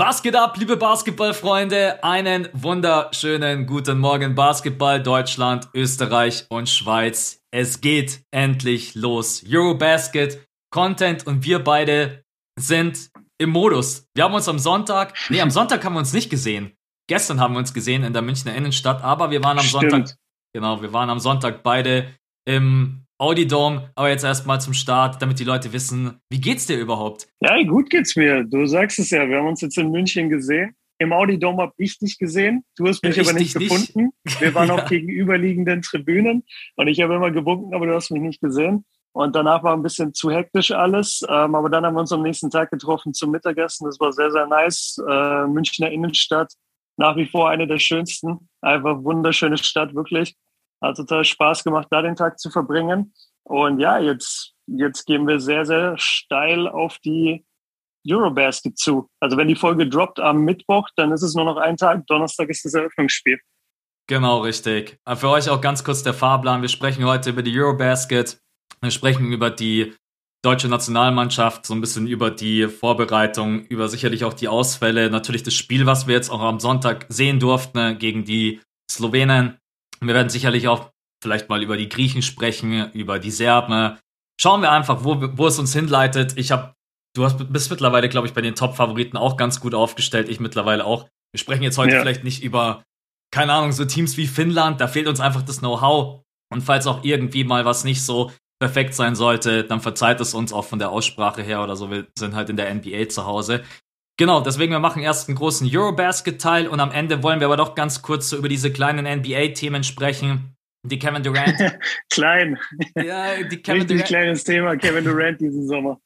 Was geht ab, liebe Basketballfreunde? Einen wunderschönen guten Morgen, Basketball Deutschland, Österreich und Schweiz. Es geht endlich los. Eurobasket, Content und wir beide sind im Modus. Wir haben uns am Sonntag, nee, am Sonntag haben wir uns nicht gesehen. Gestern haben wir uns gesehen in der Münchner Innenstadt, aber wir waren am Stimmt. Sonntag, genau, wir waren am Sonntag beide im Audi Dome, aber jetzt erstmal zum Start, damit die Leute wissen, wie geht's dir überhaupt? Ja, gut geht's mir. Du sagst es ja, wir haben uns jetzt in München gesehen. Im Audi Dome habe ich dich gesehen. Du hast mich ich aber nicht gefunden. Nicht. Wir waren ja. auf gegenüberliegenden Tribünen und ich habe immer gewunken, aber du hast mich nicht gesehen. Und danach war ein bisschen zu hektisch alles. Ähm, aber dann haben wir uns am nächsten Tag getroffen zum Mittagessen. Das war sehr, sehr nice. Äh, Münchner Innenstadt, nach wie vor eine der schönsten. Einfach wunderschöne Stadt, wirklich. Hat total Spaß gemacht, da den Tag zu verbringen. Und ja, jetzt, jetzt gehen wir sehr, sehr steil auf die Eurobasket zu. Also wenn die Folge droppt am Mittwoch, dann ist es nur noch ein Tag. Donnerstag ist das Eröffnungsspiel. Genau, richtig. Für euch auch ganz kurz der Fahrplan. Wir sprechen heute über die Eurobasket. Wir sprechen über die deutsche Nationalmannschaft, so ein bisschen über die Vorbereitung, über sicherlich auch die Ausfälle, natürlich das Spiel, was wir jetzt auch am Sonntag sehen durften gegen die Slowenen. Wir werden sicherlich auch vielleicht mal über die Griechen sprechen, über die Serben. Schauen wir einfach, wo, wo es uns hinleitet. Ich habe, du hast, bist mittlerweile, glaube ich, bei den Top-Favoriten auch ganz gut aufgestellt. Ich mittlerweile auch. Wir sprechen jetzt heute ja. vielleicht nicht über, keine Ahnung, so Teams wie Finnland. Da fehlt uns einfach das Know-how. Und falls auch irgendwie mal was nicht so perfekt sein sollte, dann verzeiht es uns auch von der Aussprache her oder so. Wir sind halt in der NBA zu Hause. Genau, deswegen wir machen erst einen großen Eurobasket-Teil und am Ende wollen wir aber doch ganz kurz so über diese kleinen NBA-Themen sprechen. Die Kevin Durant. Klein. Ja, die Kevin Richtig Durant. kleines Thema, Kevin Durant diesen Sommer.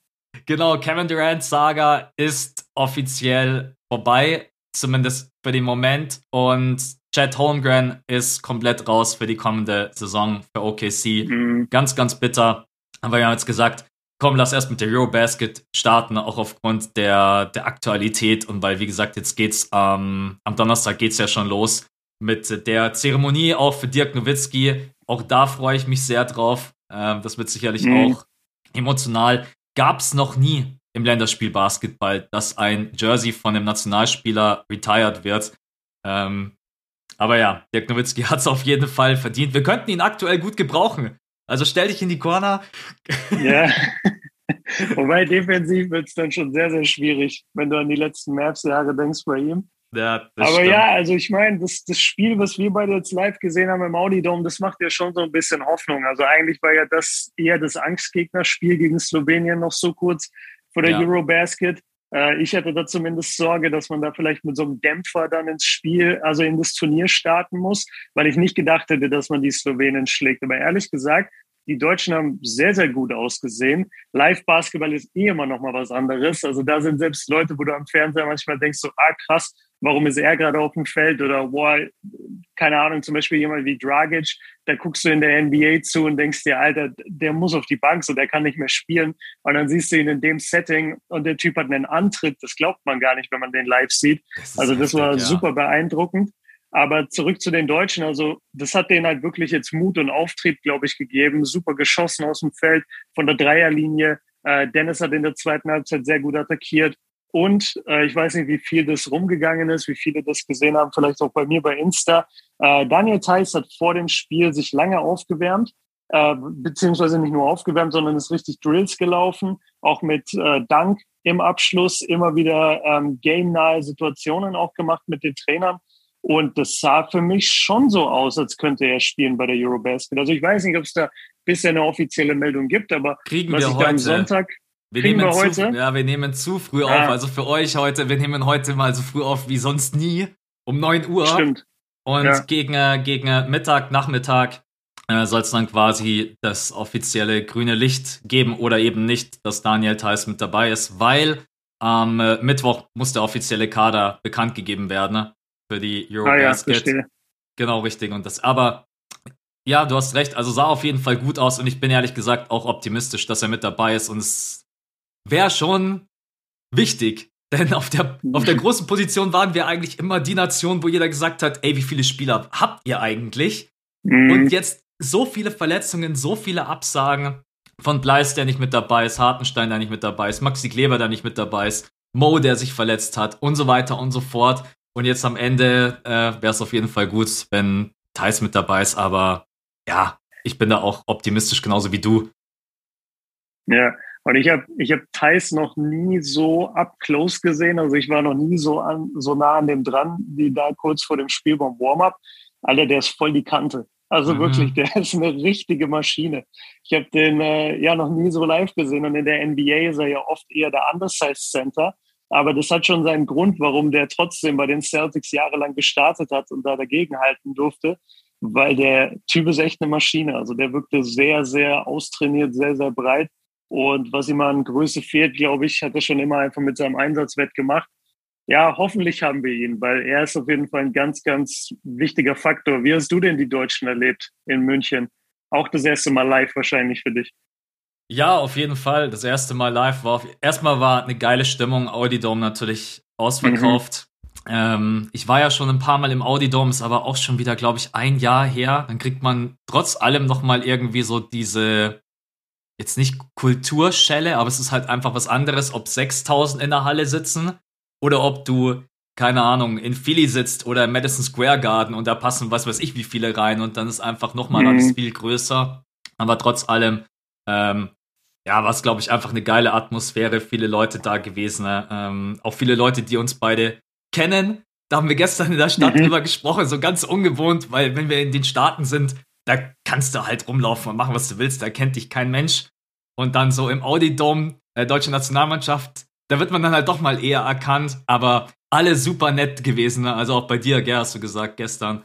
Genau, Kevin Durant Saga ist offiziell vorbei, zumindest für den Moment. Und Chad Holmgren ist komplett raus für die kommende Saison für OKC. Mhm. Ganz, ganz bitter. Aber wir haben jetzt gesagt, komm, lass erst mit der Eurobasket starten, auch aufgrund der, der Aktualität und weil, wie gesagt, jetzt geht's ähm, am Donnerstag geht's ja schon los mit der Zeremonie auch für Dirk Nowitzki. Auch da freue ich mich sehr drauf. Ähm, das wird sicherlich mhm. auch emotional. Gab's noch nie im Länderspiel Basketball, dass ein Jersey von einem Nationalspieler retired wird. Ähm, aber ja, Dirk Nowitzki hat es auf jeden Fall verdient. Wir könnten ihn aktuell gut gebrauchen. Also stell dich in die Corner. Ja. Wobei defensiv wird es dann schon sehr, sehr schwierig, wenn du an die letzten Mavs-Jahre denkst bei ihm. Ja, Aber stimmt. ja, also ich meine, das, das Spiel, was wir beide jetzt live gesehen haben im Audi Dome, das macht ja schon so ein bisschen Hoffnung. Also eigentlich war ja das eher das Angstgegnerspiel gegen Slowenien noch so kurz vor der ja. Eurobasket. Äh, ich hätte da zumindest Sorge, dass man da vielleicht mit so einem Dämpfer dann ins Spiel, also in das Turnier starten muss, weil ich nicht gedacht hätte, dass man die Slowenen schlägt. Aber ehrlich gesagt, die Deutschen haben sehr, sehr gut ausgesehen. Live-Basketball ist eh immer noch mal was anderes. Also da sind selbst Leute, wo du am Fernseher manchmal denkst, so, ah krass, warum ist er gerade auf dem Feld? Oder boah, keine Ahnung, zum Beispiel jemand wie Dragic, da guckst du in der NBA zu und denkst dir, Alter, der muss auf die Bank, so der kann nicht mehr spielen. Und dann siehst du ihn in dem Setting und der Typ hat einen Antritt, das glaubt man gar nicht, wenn man den live sieht. Das also das war ja. super beeindruckend. Aber zurück zu den Deutschen, also das hat denen halt wirklich jetzt Mut und Auftrieb, glaube ich, gegeben. Super geschossen aus dem Feld von der Dreierlinie. Äh, Dennis hat in der zweiten Halbzeit sehr gut attackiert. Und äh, ich weiß nicht, wie viel das rumgegangen ist, wie viele das gesehen haben, vielleicht auch bei mir bei Insta. Äh, Daniel Theiss hat vor dem Spiel sich lange aufgewärmt, äh, beziehungsweise nicht nur aufgewärmt, sondern ist richtig Drills gelaufen, auch mit äh, Dank im Abschluss immer wieder ähm, game-nahe Situationen auch gemacht mit den Trainern. Und das sah für mich schon so aus, als könnte er spielen bei der Eurobasket. Also ich weiß nicht, ob es da bisher eine offizielle Meldung gibt, aber kriegen wir heute. am Sonntag wir nehmen wir heute? Zu, ja, wir nehmen zu früh ah. auf. Also für euch heute, wir nehmen heute mal so früh auf wie sonst nie. Um 9 Uhr. Stimmt. Und ja. gegen, äh, gegen Mittag, Nachmittag äh, soll es dann quasi das offizielle grüne Licht geben oder eben nicht, dass Daniel Theiss mit dabei ist, weil am äh, Mittwoch muss der offizielle Kader bekannt gegeben werden für die Eurobasket. Ah, ja, genau, richtig. Und das, aber Ja, du hast recht. Also sah auf jeden Fall gut aus und ich bin ehrlich gesagt auch optimistisch, dass er mit dabei ist und es wäre schon wichtig, denn auf der, auf der großen Position waren wir eigentlich immer die Nation, wo jeder gesagt hat, ey, wie viele Spieler habt ihr eigentlich? Mhm. Und jetzt so viele Verletzungen, so viele Absagen von Bleis, der nicht mit dabei ist, Hartenstein, der nicht mit dabei ist, Maxi Kleber, der nicht mit dabei ist, Mo, der sich verletzt hat und so weiter und so fort. Und jetzt am Ende äh, wäre es auf jeden Fall gut, wenn Thais mit dabei ist, aber ja, ich bin da auch optimistisch, genauso wie du. Ja, und ich habe ich hab Thais noch nie so up close gesehen. Also ich war noch nie so, an, so nah an dem dran, wie da kurz vor dem Spiel beim Warm-up. Alter, der ist voll die Kante. Also mhm. wirklich, der ist eine richtige Maschine. Ich habe den äh, ja noch nie so live gesehen und in der NBA ist er ja oft eher der Undersized Center. Aber das hat schon seinen Grund, warum der trotzdem bei den Celtics jahrelang gestartet hat und da dagegen halten durfte, weil der Typ ist echt eine Maschine. Also der wirkte sehr, sehr austrainiert, sehr, sehr breit und was ihm an Größe fehlt, glaube ich, hat er schon immer einfach mit seinem Einsatzwett gemacht. Ja, hoffentlich haben wir ihn, weil er ist auf jeden Fall ein ganz, ganz wichtiger Faktor. Wie hast du denn die Deutschen erlebt in München? Auch das erste Mal live wahrscheinlich für dich. Ja, auf jeden Fall. Das erste Mal live war auf, erstmal war eine geile Stimmung. Audi Dome natürlich ausverkauft. Mhm. Ähm, ich war ja schon ein paar Mal im Audi Dome, ist aber auch schon wieder, glaube ich, ein Jahr her. Dann kriegt man trotz allem nochmal irgendwie so diese jetzt nicht Kulturschelle, aber es ist halt einfach was anderes, ob 6000 in der Halle sitzen oder ob du, keine Ahnung, in Philly sitzt oder im Madison Square Garden und da passen was weiß ich wie viele rein und dann ist einfach nochmal mhm. alles viel größer. Aber trotz allem, ähm, ja, war es, glaube ich, einfach eine geile Atmosphäre, viele Leute da gewesen, ne? ähm, auch viele Leute, die uns beide kennen. Da haben wir gestern in der Stadt mhm. drüber gesprochen, so ganz ungewohnt, weil wenn wir in den Staaten sind, da kannst du halt rumlaufen und machen, was du willst, da kennt dich kein Mensch. Und dann so im Audi-Dom, äh, deutsche Nationalmannschaft, da wird man dann halt doch mal eher erkannt, aber alle super nett gewesen, ne? also auch bei dir, Ger, hast du gesagt gestern.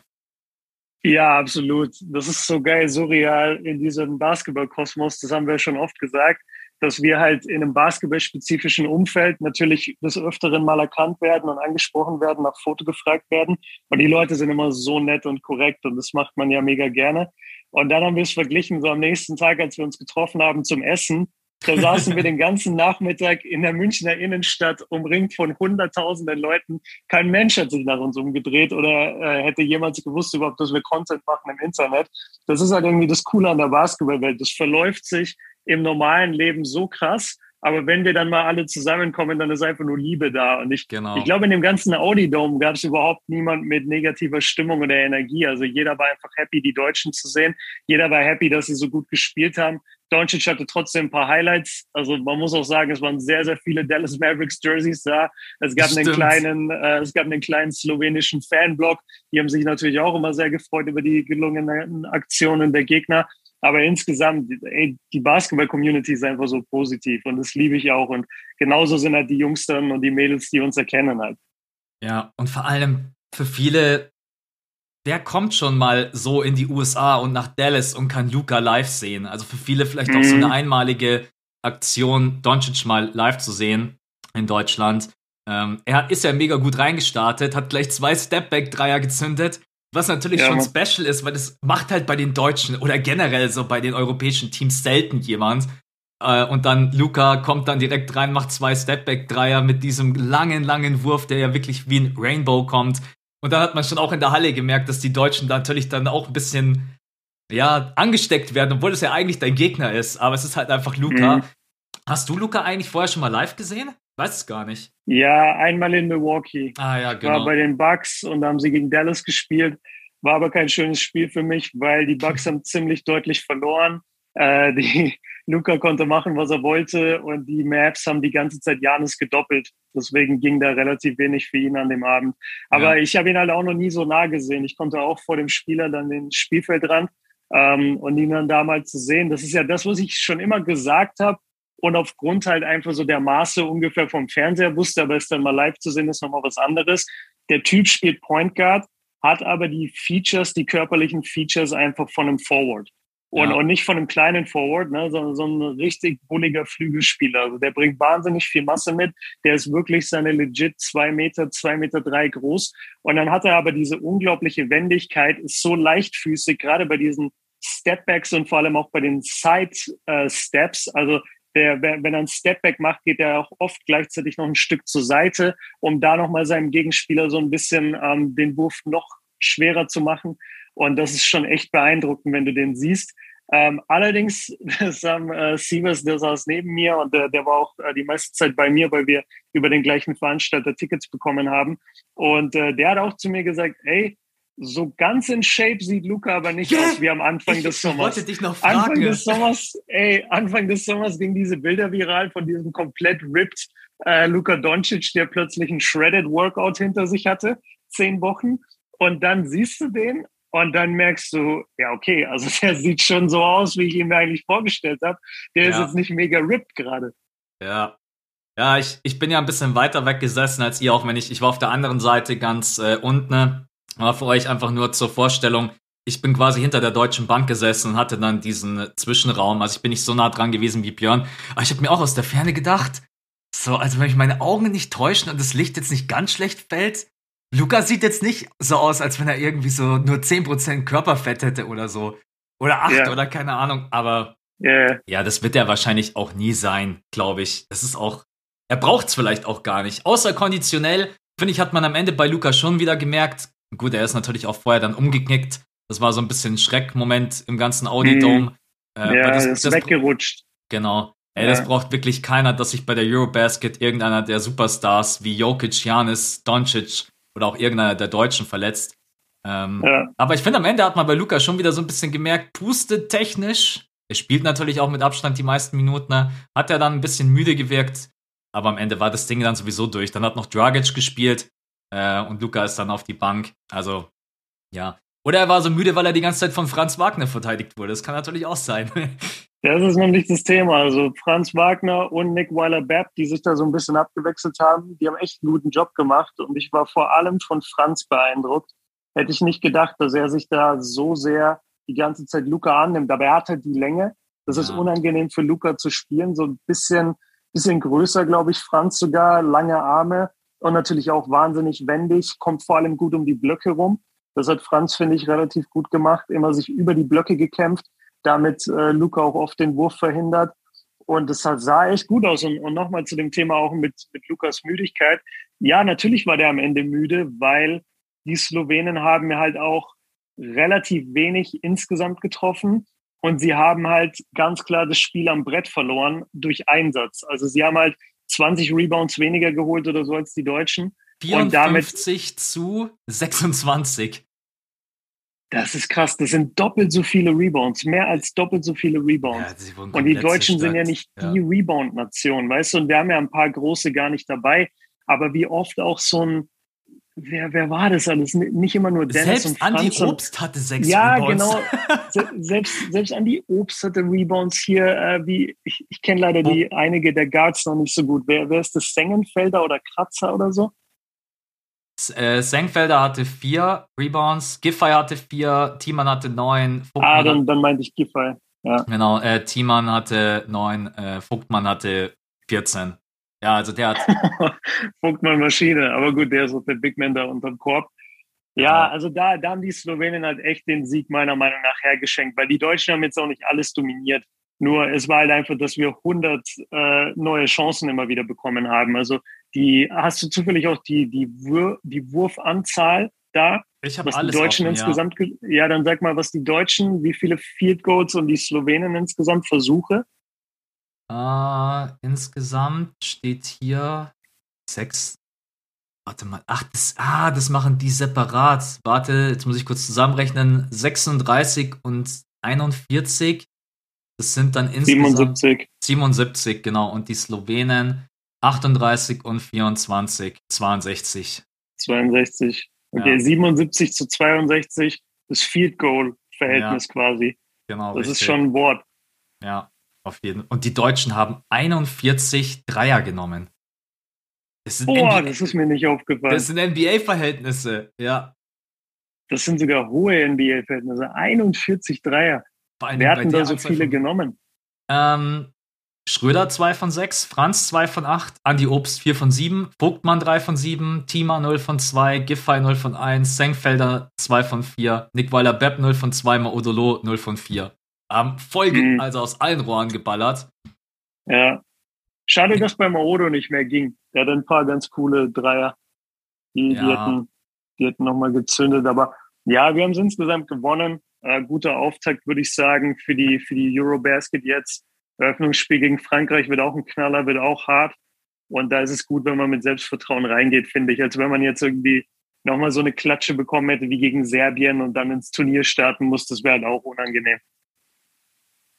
Ja, absolut. Das ist so geil, surreal in diesem Basketballkosmos, das haben wir schon oft gesagt, dass wir halt in einem basketballspezifischen Umfeld natürlich des Öfteren mal erkannt werden und angesprochen werden, nach Foto gefragt werden. Und die Leute sind immer so nett und korrekt und das macht man ja mega gerne. Und dann haben wir es verglichen, so am nächsten Tag, als wir uns getroffen haben zum Essen. Da saßen wir den ganzen Nachmittag in der Münchner Innenstadt, umringt von hunderttausenden Leuten. Kein Mensch hat sich nach uns umgedreht oder äh, hätte jemals gewusst überhaupt, dass wir Content machen im Internet. Das ist halt irgendwie das Coole an der Basketballwelt. Das verläuft sich im normalen Leben so krass. Aber wenn wir dann mal alle zusammenkommen, dann ist einfach nur Liebe da. Und ich, genau. ich glaube, in dem ganzen Audi-Dome gab es überhaupt niemand mit negativer Stimmung oder Energie. Also jeder war einfach happy, die Deutschen zu sehen. Jeder war happy, dass sie so gut gespielt haben. Doncic hatte trotzdem ein paar Highlights. Also man muss auch sagen, es waren sehr, sehr viele Dallas Mavericks Jerseys da. Es gab einen kleinen, äh, es gab einen kleinen slowenischen Fanblock. Die haben sich natürlich auch immer sehr gefreut über die gelungenen Aktionen der Gegner. Aber insgesamt, ey, die Basketball-Community ist einfach so positiv und das liebe ich auch. Und genauso sind halt die Jungs dann und die Mädels, die uns erkennen halt. Ja, und vor allem für viele, wer kommt schon mal so in die USA und nach Dallas und kann Luca live sehen? Also für viele vielleicht mhm. auch so eine mhm. einmalige Aktion, Doncic mal live zu sehen in Deutschland. Ähm, er ist ja mega gut reingestartet, hat gleich zwei Stepback-Dreier gezündet was natürlich ja, schon special ist, weil das macht halt bei den Deutschen oder generell so bei den europäischen Teams selten jemand. Äh, und dann Luca kommt dann direkt rein, macht zwei Stepback-Dreier mit diesem langen, langen Wurf, der ja wirklich wie ein Rainbow kommt. Und dann hat man schon auch in der Halle gemerkt, dass die Deutschen da natürlich dann auch ein bisschen, ja, angesteckt werden, obwohl es ja eigentlich dein Gegner ist. Aber es ist halt einfach Luca. Mhm. Hast du Luca eigentlich vorher schon mal live gesehen? Weiß es gar nicht. Ja, einmal in Milwaukee. Ah ja, genau. War bei den Bucks und da haben sie gegen Dallas gespielt. War aber kein schönes Spiel für mich, weil die Bucks haben ziemlich deutlich verloren. Äh, die Luca konnte machen, was er wollte und die Mavs haben die ganze Zeit Janis gedoppelt. Deswegen ging da relativ wenig für ihn an dem Abend. Aber ja. ich habe ihn halt auch noch nie so nah gesehen. Ich konnte auch vor dem Spieler dann den Spielfeldrand ähm, und ihn dann damals zu sehen. Das ist ja das, was ich schon immer gesagt habe und aufgrund halt einfach so der Maße ungefähr vom Fernseher wusste, aber es dann mal live zu sehen, ist nochmal was anderes. Der Typ spielt Point Guard, hat aber die Features, die körperlichen Features einfach von einem Forward. Und, ja. und nicht von einem kleinen Forward, ne, sondern so ein richtig bulliger Flügelspieler. Also der bringt wahnsinnig viel Masse mit. Der ist wirklich seine legit zwei Meter, zwei Meter drei groß. Und dann hat er aber diese unglaubliche Wendigkeit, ist so leichtfüßig, gerade bei diesen Stepbacks und vor allem auch bei den Side äh, Steps. Also der, wenn er einen Stepback macht, geht er auch oft gleichzeitig noch ein Stück zur Seite, um da nochmal seinem Gegenspieler so ein bisschen ähm, den Wurf noch schwerer zu machen. Und das ist schon echt beeindruckend, wenn du den siehst. Ähm, allerdings, Sam äh, Sievers, der saß neben mir und der, der war auch äh, die meiste Zeit bei mir, weil wir über den gleichen Veranstalter Tickets bekommen haben. Und äh, der hat auch zu mir gesagt, ey, so ganz in Shape sieht Luca aber nicht yeah. aus wie am Anfang des Sommers. Ich wollte dich noch fragen. Anfang des Sommers, ey, Anfang des Sommers ging diese Bilder viral von diesem komplett ripped äh, Luca Doncic, der plötzlich ein shredded Workout hinter sich hatte, zehn Wochen. Und dann siehst du den und dann merkst du, ja, okay, also der sieht schon so aus, wie ich ihn mir eigentlich vorgestellt habe. Der ja. ist jetzt nicht mega ripped gerade. Ja. Ja, ich, ich bin ja ein bisschen weiter weg gesessen als ihr, auch wenn ich, ich war auf der anderen Seite ganz äh, unten aber für euch einfach nur zur Vorstellung. Ich bin quasi hinter der Deutschen Bank gesessen und hatte dann diesen Zwischenraum. Also ich bin nicht so nah dran gewesen wie Björn. Aber ich habe mir auch aus der Ferne gedacht, so, also wenn mich meine Augen nicht täuschen und das Licht jetzt nicht ganz schlecht fällt, Luca sieht jetzt nicht so aus, als wenn er irgendwie so nur 10% Körperfett hätte oder so. Oder 8 yeah. oder keine Ahnung. Aber yeah. ja, das wird er wahrscheinlich auch nie sein, glaube ich. Das ist auch, er braucht es vielleicht auch gar nicht. Außer konditionell, finde ich, hat man am Ende bei Luca schon wieder gemerkt, Gut, er ist natürlich auch vorher dann umgeknickt. Das war so ein bisschen Schreckmoment im ganzen Audi Dome. Hm. Äh, ja, das, ist das, weggerutscht. Genau. Ey, ja. das braucht wirklich keiner, dass sich bei der Eurobasket irgendeiner der Superstars wie Jokic, Janis, Doncic oder auch irgendeiner der Deutschen verletzt. Ähm, ja. Aber ich finde, am Ende hat man bei Luca schon wieder so ein bisschen gemerkt, pustet technisch. Er spielt natürlich auch mit Abstand die meisten Minuten. Ne? Hat er dann ein bisschen müde gewirkt. Aber am Ende war das Ding dann sowieso durch. Dann hat noch Dragic gespielt. Äh, und Luca ist dann auf die Bank. Also, ja. Oder er war so müde, weil er die ganze Zeit von Franz Wagner verteidigt wurde. Das kann natürlich auch sein. Das ist nicht das Thema. Also Franz Wagner und Nick Weiler-Bepp, die sich da so ein bisschen abgewechselt haben, die haben echt einen guten Job gemacht. Und ich war vor allem von Franz beeindruckt. Hätte ich nicht gedacht, dass er sich da so sehr die ganze Zeit Luca annimmt. Aber er hat halt die Länge. Das ja. ist unangenehm für Luca zu spielen. So ein bisschen, bisschen größer, glaube ich, Franz sogar, lange Arme und natürlich auch wahnsinnig wendig, kommt vor allem gut um die Blöcke rum. Das hat Franz, finde ich, relativ gut gemacht, immer sich über die Blöcke gekämpft, damit äh, Luca auch oft den Wurf verhindert. Und das sah echt gut aus. Und, und nochmal zu dem Thema auch mit, mit Lukas Müdigkeit. Ja, natürlich war der am Ende müde, weil die Slowenen haben halt auch relativ wenig insgesamt getroffen. Und sie haben halt ganz klar das Spiel am Brett verloren durch Einsatz. Also sie haben halt 20 Rebounds weniger geholt oder so als die Deutschen. 54 und damit, zu 26. Das ist krass. Das sind doppelt so viele Rebounds, mehr als doppelt so viele Rebounds. Ja, und die Deutschen sind ja nicht ja. die Rebound-Nation, weißt du? Und wir haben ja ein paar große gar nicht dabei. Aber wie oft auch so ein wer, wer war das alles? Nicht immer nur Dennis selbst und Franz. Selbst Andi Obst hatte sechs ja, Rebounds. Ja, genau. selbst, selbst Andi Obst hatte Rebounds hier. Äh, wie Ich, ich kenne leider oh. die einige der Guards noch nicht so gut. Wer, wer ist das? Sengenfelder oder Kratzer oder so? Äh, Senkfelder hatte vier Rebounds, Giffey hatte vier, Thiemann hatte neun. Vogtmann ah, dann, dann meinte ich Giffey. Ja. Genau, äh, Thiemann hatte neun, äh, Vogtmann hatte 14. Ja, also der hat. Vogtmann Maschine, aber gut, der ist auch der Big Man da unterm Korb. Ja, also da, da haben die Slowenen halt echt den Sieg meiner Meinung nach hergeschenkt, weil die Deutschen haben jetzt auch nicht alles dominiert. Nur es war halt einfach, dass wir 100 äh, neue Chancen immer wieder bekommen haben. Also die hast du zufällig auch die die, Wur die Wurfanzahl da? Ich habe alles die Deutschen offen, insgesamt. Ja. ja, dann sag mal, was die Deutschen, wie viele Field Goals und die Slowenen insgesamt Versuche? Uh, insgesamt steht hier sechs. Warte mal. Ach, das, ah, das machen die separat. Warte, jetzt muss ich kurz zusammenrechnen. 36 und 41. Das sind dann insgesamt 77. 77, genau. Und die Slowenen 38 und 24, 62. 62. Okay, ja. 77 zu 62, das Field Goal Verhältnis ja. quasi. Genau. Das richtig. ist schon ein Wort. Ja. Auf jeden Und die Deutschen haben 41 Dreier genommen. Das Boah, NBA, das ist mir nicht aufgefallen. Das sind NBA-Verhältnisse, ja. Das sind sogar hohe NBA-Verhältnisse. 41 Dreier. Wer hatten da so viele genommen? Ähm, Schröder 2 von 6, Franz 2 von 8, Andi Obst 4 von 7, Vogtmann 3 von 7, Tima 0 von 2, Giffey 0 von 1, Senkfelder 2 von 4, Nick Weiler-Bepp 0 von 2, Maudolo 0 von 4. Ähm, Folge, mhm. also aus allen Rohren geballert. Ja. Schade, dass bei Maodo nicht mehr ging. Der hat ein paar ganz coole Dreier. Die, ja. die hätten, die hätten nochmal gezündet. Aber ja, wir haben es insgesamt gewonnen. Äh, guter Auftakt, würde ich sagen, für die, für die Eurobasket jetzt. Eröffnungsspiel gegen Frankreich wird auch ein Knaller, wird auch hart. Und da ist es gut, wenn man mit Selbstvertrauen reingeht, finde ich. Als wenn man jetzt irgendwie nochmal so eine Klatsche bekommen hätte wie gegen Serbien und dann ins Turnier starten muss, das wäre halt auch unangenehm.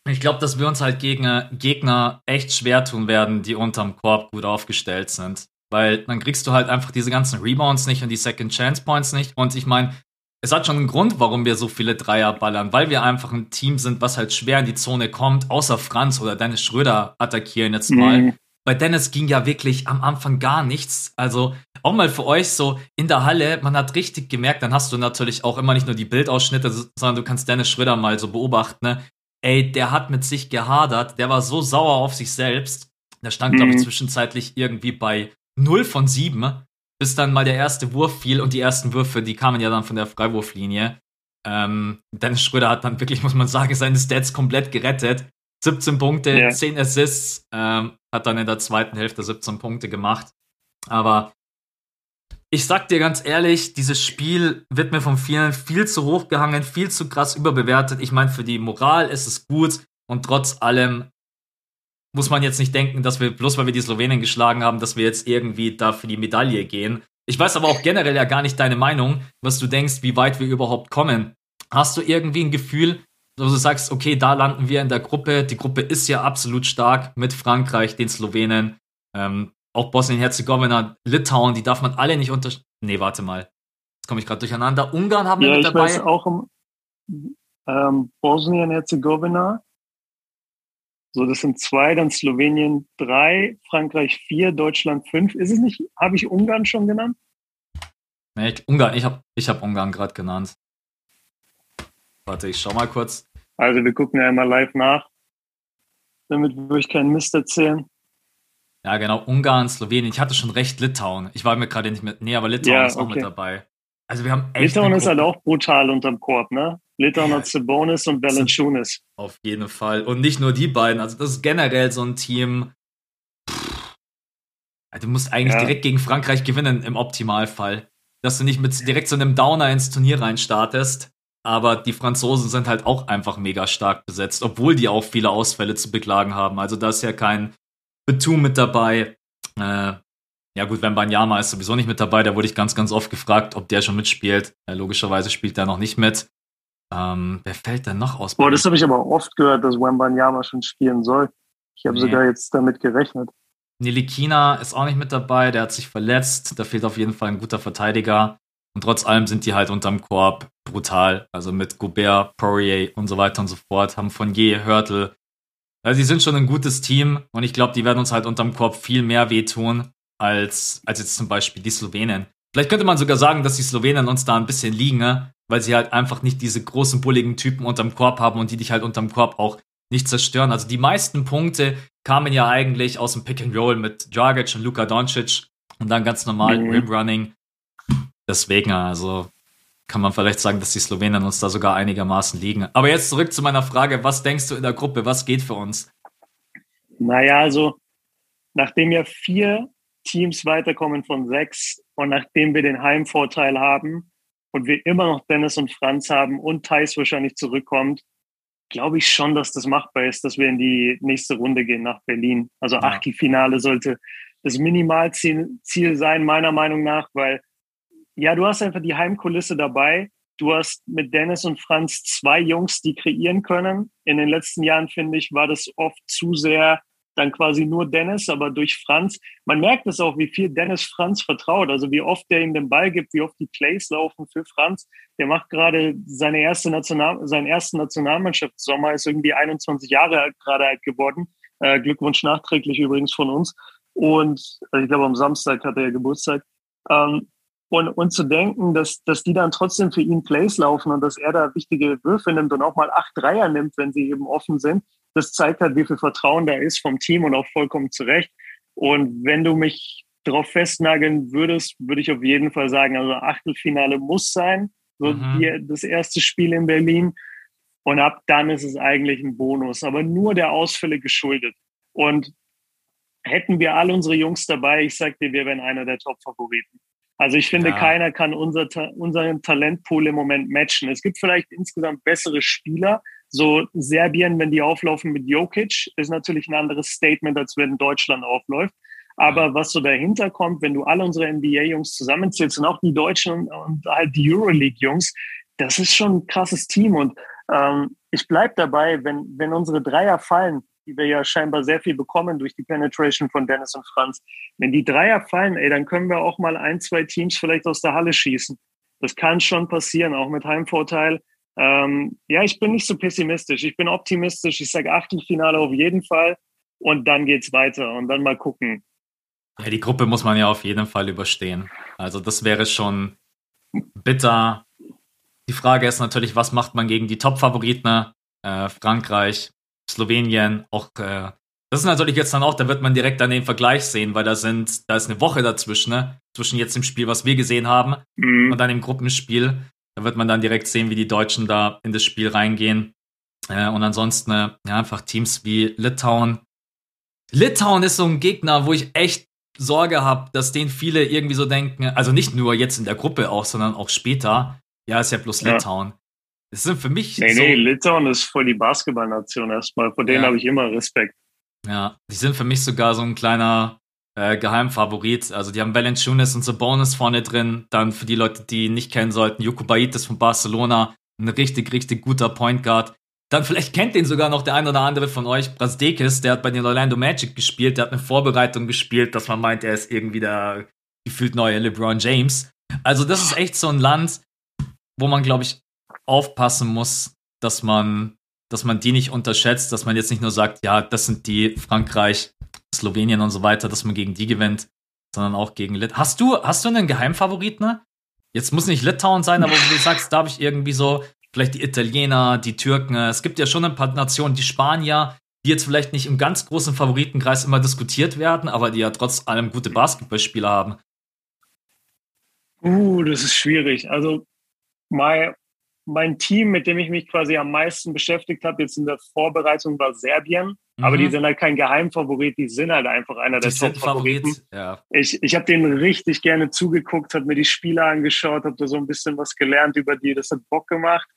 Ich glaube, dass wir uns halt gegen Gegner echt schwer tun werden, die unterm Korb gut aufgestellt sind. Weil dann kriegst du halt einfach diese ganzen Rebounds nicht und die Second Chance Points nicht. Und ich meine, es hat schon einen Grund, warum wir so viele Dreier ballern, weil wir einfach ein Team sind, was halt schwer in die Zone kommt, außer Franz oder Dennis Schröder attackieren jetzt mal. Mhm. Bei Dennis ging ja wirklich am Anfang gar nichts. Also auch mal für euch so in der Halle, man hat richtig gemerkt, dann hast du natürlich auch immer nicht nur die Bildausschnitte, sondern du kannst Dennis Schröder mal so beobachten. Ne? Ey, der hat mit sich gehadert, der war so sauer auf sich selbst. Der stand, mhm. glaube ich, zwischenzeitlich irgendwie bei 0 von 7 bis dann mal der erste Wurf fiel und die ersten Würfe, die kamen ja dann von der Freiwurflinie. Ähm, Dennis Schröder hat dann wirklich, muss man sagen, seine Stats komplett gerettet. 17 Punkte, ja. 10 Assists, ähm, hat dann in der zweiten Hälfte 17 Punkte gemacht. Aber ich sag dir ganz ehrlich, dieses Spiel wird mir von vielen viel zu hoch gehangen, viel zu krass überbewertet. Ich meine, für die Moral ist es gut und trotz allem muss man jetzt nicht denken, dass wir, bloß weil wir die Slowenen geschlagen haben, dass wir jetzt irgendwie da für die Medaille gehen. Ich weiß aber auch generell ja gar nicht deine Meinung, was du denkst, wie weit wir überhaupt kommen. Hast du irgendwie ein Gefühl, wo du sagst, okay, da landen wir in der Gruppe. Die Gruppe ist ja absolut stark mit Frankreich, den Slowenen, ähm, auch Bosnien-Herzegowina, Litauen, die darf man alle nicht unter. Nee, warte mal. Jetzt komme ich gerade durcheinander. Ungarn haben ja, wir mit ich dabei. Weiß auch um, ähm, Bosnien-Herzegowina, so, das sind zwei, dann Slowenien drei, Frankreich vier, Deutschland fünf. Ist es nicht, habe ich Ungarn schon genannt? Nee, ich, Ungarn, ich habe ich hab Ungarn gerade genannt. Warte, ich schau mal kurz. Also wir gucken ja immer live nach, damit wir euch keinen Mist erzählen. Ja, genau, Ungarn, Slowenien. Ich hatte schon recht Litauen. Ich war mir gerade nicht mit. Nee, aber Litauen ja, ist auch okay. mit dabei. Also wir haben echt Litauen ist halt auch brutal unterm Korb, ne? Litauen hat Sabonis und Valanciunas. Auf jeden Fall. Und nicht nur die beiden. Also das ist generell so ein Team. Pff, du musst eigentlich ja. direkt gegen Frankreich gewinnen im Optimalfall. Dass du nicht mit direkt so einem Downer ins Turnier reinstartest. Aber die Franzosen sind halt auch einfach mega stark besetzt, obwohl die auch viele Ausfälle zu beklagen haben. Also da ist ja kein Betum mit dabei. Äh, ja gut, wenn Banyama ist sowieso nicht mit dabei, da wurde ich ganz, ganz oft gefragt, ob der schon mitspielt. Äh, logischerweise spielt er noch nicht mit. Ähm, wer fällt denn noch aus? Boah, das habe ich aber oft gehört, dass Wembanyama schon spielen soll. Ich habe nee. sogar jetzt damit gerechnet. Nilikina ist auch nicht mit dabei, der hat sich verletzt. Da fehlt auf jeden Fall ein guter Verteidiger. Und trotz allem sind die halt unterm Korb brutal. Also mit Gobert, Poirier und so weiter und so fort. Haben von je Hörtel. Also sie sind schon ein gutes Team und ich glaube, die werden uns halt unterm Korb viel mehr wehtun als, als jetzt zum Beispiel die Slowenen. Vielleicht könnte man sogar sagen, dass die Slowenen uns da ein bisschen liegen, ne? weil sie halt einfach nicht diese großen, bulligen Typen unterm Korb haben und die dich halt unterm Korb auch nicht zerstören. Also die meisten Punkte kamen ja eigentlich aus dem Pick and Roll mit Dragic und Luka Doncic und dann ganz normal mhm. Rimrunning. Deswegen, also kann man vielleicht sagen, dass die Slowenen uns da sogar einigermaßen liegen. Aber jetzt zurück zu meiner Frage, was denkst du in der Gruppe, was geht für uns? Naja, also nachdem ja vier Teams weiterkommen von sechs und nachdem wir den Heimvorteil haben, und wir immer noch Dennis und Franz haben und Thais wahrscheinlich zurückkommt, glaube ich schon, dass das machbar ist, dass wir in die nächste Runde gehen nach Berlin. Also ja. Achtelfinale sollte das Minimalziel Ziel sein, meiner Meinung nach, weil ja, du hast einfach die Heimkulisse dabei. Du hast mit Dennis und Franz zwei Jungs, die kreieren können. In den letzten Jahren, finde ich, war das oft zu sehr dann quasi nur Dennis, aber durch Franz. Man merkt es auch, wie viel Dennis Franz vertraut. Also wie oft der ihm den Ball gibt, wie oft die Plays laufen für Franz. Der macht gerade seine erste National, seinen ersten Nationalmannschaftssommer, ist irgendwie 21 Jahre gerade alt geworden. Äh, Glückwunsch nachträglich übrigens von uns. Und also ich glaube, am Samstag hat er ja Geburtstag. Ähm, und, und zu denken, dass, dass die dann trotzdem für ihn Plays laufen und dass er da wichtige Würfe nimmt und auch mal acht Dreier nimmt, wenn sie eben offen sind, das zeigt halt, wie viel Vertrauen da ist vom Team und auch vollkommen zurecht. Und wenn du mich darauf festnageln würdest, würde ich auf jeden Fall sagen, also Achtelfinale muss sein, so mhm. das erste Spiel in Berlin. Und ab dann ist es eigentlich ein Bonus, aber nur der Ausfälle geschuldet. Und hätten wir all unsere Jungs dabei, ich sag dir, wir wären einer der Top-Favoriten. Also ich finde, ja. keiner kann unser, unseren Talentpool im Moment matchen. Es gibt vielleicht insgesamt bessere Spieler. So Serbien, wenn die auflaufen mit Jokic, ist natürlich ein anderes Statement, als wenn Deutschland aufläuft. Aber was so dahinter kommt, wenn du alle unsere NBA-Jungs zusammenzählst und auch die Deutschen und halt die Euroleague-Jungs, das ist schon ein krasses Team. Und ähm, ich bleib dabei, wenn, wenn unsere Dreier fallen, die wir ja scheinbar sehr viel bekommen durch die Penetration von Dennis und Franz. Wenn die Dreier fallen, ey, dann können wir auch mal ein, zwei Teams vielleicht aus der Halle schießen. Das kann schon passieren, auch mit Heimvorteil. Ähm, ja, ich bin nicht so pessimistisch. Ich bin optimistisch. Ich sage Achtelfinale auf jeden Fall. Und dann geht's weiter. Und dann mal gucken. Ja, die Gruppe muss man ja auf jeden Fall überstehen. Also das wäre schon bitter. Die Frage ist natürlich, was macht man gegen die Top-Favoriten? Äh, Frankreich, Slowenien, auch äh, das ist natürlich jetzt dann auch, da wird man direkt dann den Vergleich sehen, weil da sind, da ist eine Woche dazwischen, ne? Zwischen jetzt dem Spiel, was wir gesehen haben, mhm. und dann im Gruppenspiel. Da wird man dann direkt sehen, wie die Deutschen da in das Spiel reingehen. Äh, und ansonsten, äh, ja, einfach Teams wie Litauen. Litauen ist so ein Gegner, wo ich echt Sorge habe, dass den viele irgendwie so denken, also nicht nur jetzt in der Gruppe auch, sondern auch später. Ja, ist ja bloß ja. Litauen. Das sind für mich. Nee, so, nee, Litauen ist voll die Basketballnation erstmal. Vor denen ja. habe ich immer Respekt. Ja, die sind für mich sogar so ein kleiner äh, Geheimfavorit. Also die haben Valanciunas und so Bonus vorne drin. Dann für die Leute, die ihn nicht kennen sollten, Jukubaitis von Barcelona. Ein richtig, richtig guter Point Guard. Dann vielleicht kennt den sogar noch der ein oder andere von euch. Brasdekis, der hat bei den Orlando Magic gespielt. Der hat eine Vorbereitung gespielt, dass man meint, er ist irgendwie der gefühlt neue LeBron James. Also das ist echt so ein Land, wo man, glaube ich, aufpassen muss, dass man, dass man die nicht unterschätzt, dass man jetzt nicht nur sagt, ja, das sind die Frankreich, Slowenien und so weiter, dass man gegen die gewinnt, sondern auch gegen Lit. Hast du, hast du einen Geheimfavorit, ne? Jetzt muss nicht Litauen sein, aber du sagst, da habe ich irgendwie so, vielleicht die Italiener, die Türken. Es gibt ja schon ein paar Nationen, die Spanier, die jetzt vielleicht nicht im ganz großen Favoritenkreis immer diskutiert werden, aber die ja trotz allem gute Basketballspieler haben. Uh, das ist schwierig. Also, mein, mein Team, mit dem ich mich quasi am meisten beschäftigt habe, jetzt in der Vorbereitung war Serbien. Mhm. Aber die mhm. sind halt kein Geheimfavorit, die sind halt einfach einer der Top-Favoriten. Ja. Ich, ich habe denen richtig gerne zugeguckt, habe mir die Spieler angeschaut, habe da so ein bisschen was gelernt über die, das hat Bock gemacht.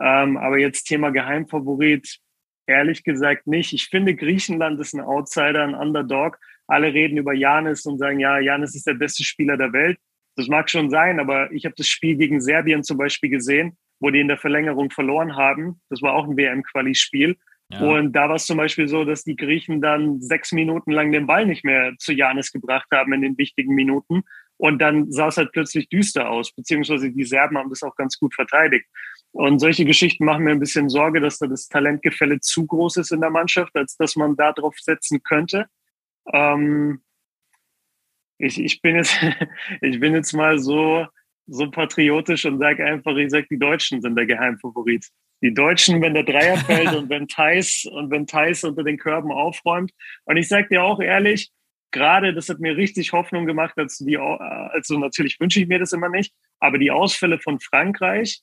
Ähm, aber jetzt Thema Geheimfavorit, ehrlich gesagt nicht. Ich finde, Griechenland ist ein Outsider, ein Underdog. Alle reden über Janis und sagen, ja, Janis ist der beste Spieler der Welt. Das mag schon sein, aber ich habe das Spiel gegen Serbien zum Beispiel gesehen wo die in der Verlängerung verloren haben. Das war auch ein WM-Quali-Spiel. Ja. Und da war es zum Beispiel so, dass die Griechen dann sechs Minuten lang den Ball nicht mehr zu Janis gebracht haben in den wichtigen Minuten. Und dann sah es halt plötzlich düster aus, beziehungsweise die Serben haben das auch ganz gut verteidigt. Und solche Geschichten machen mir ein bisschen Sorge, dass da das Talentgefälle zu groß ist in der Mannschaft, als dass man da drauf setzen könnte. Ähm ich, ich, bin jetzt, ich bin jetzt mal so, so patriotisch und sage einfach, ich sage, die Deutschen sind der Geheimfavorit. Die Deutschen, wenn der Dreier fällt und wenn Thais und wenn Thais unter den Körben aufräumt. Und ich sage dir auch ehrlich, gerade das hat mir richtig Hoffnung gemacht, als die, also natürlich wünsche ich mir das immer nicht, aber die Ausfälle von Frankreich,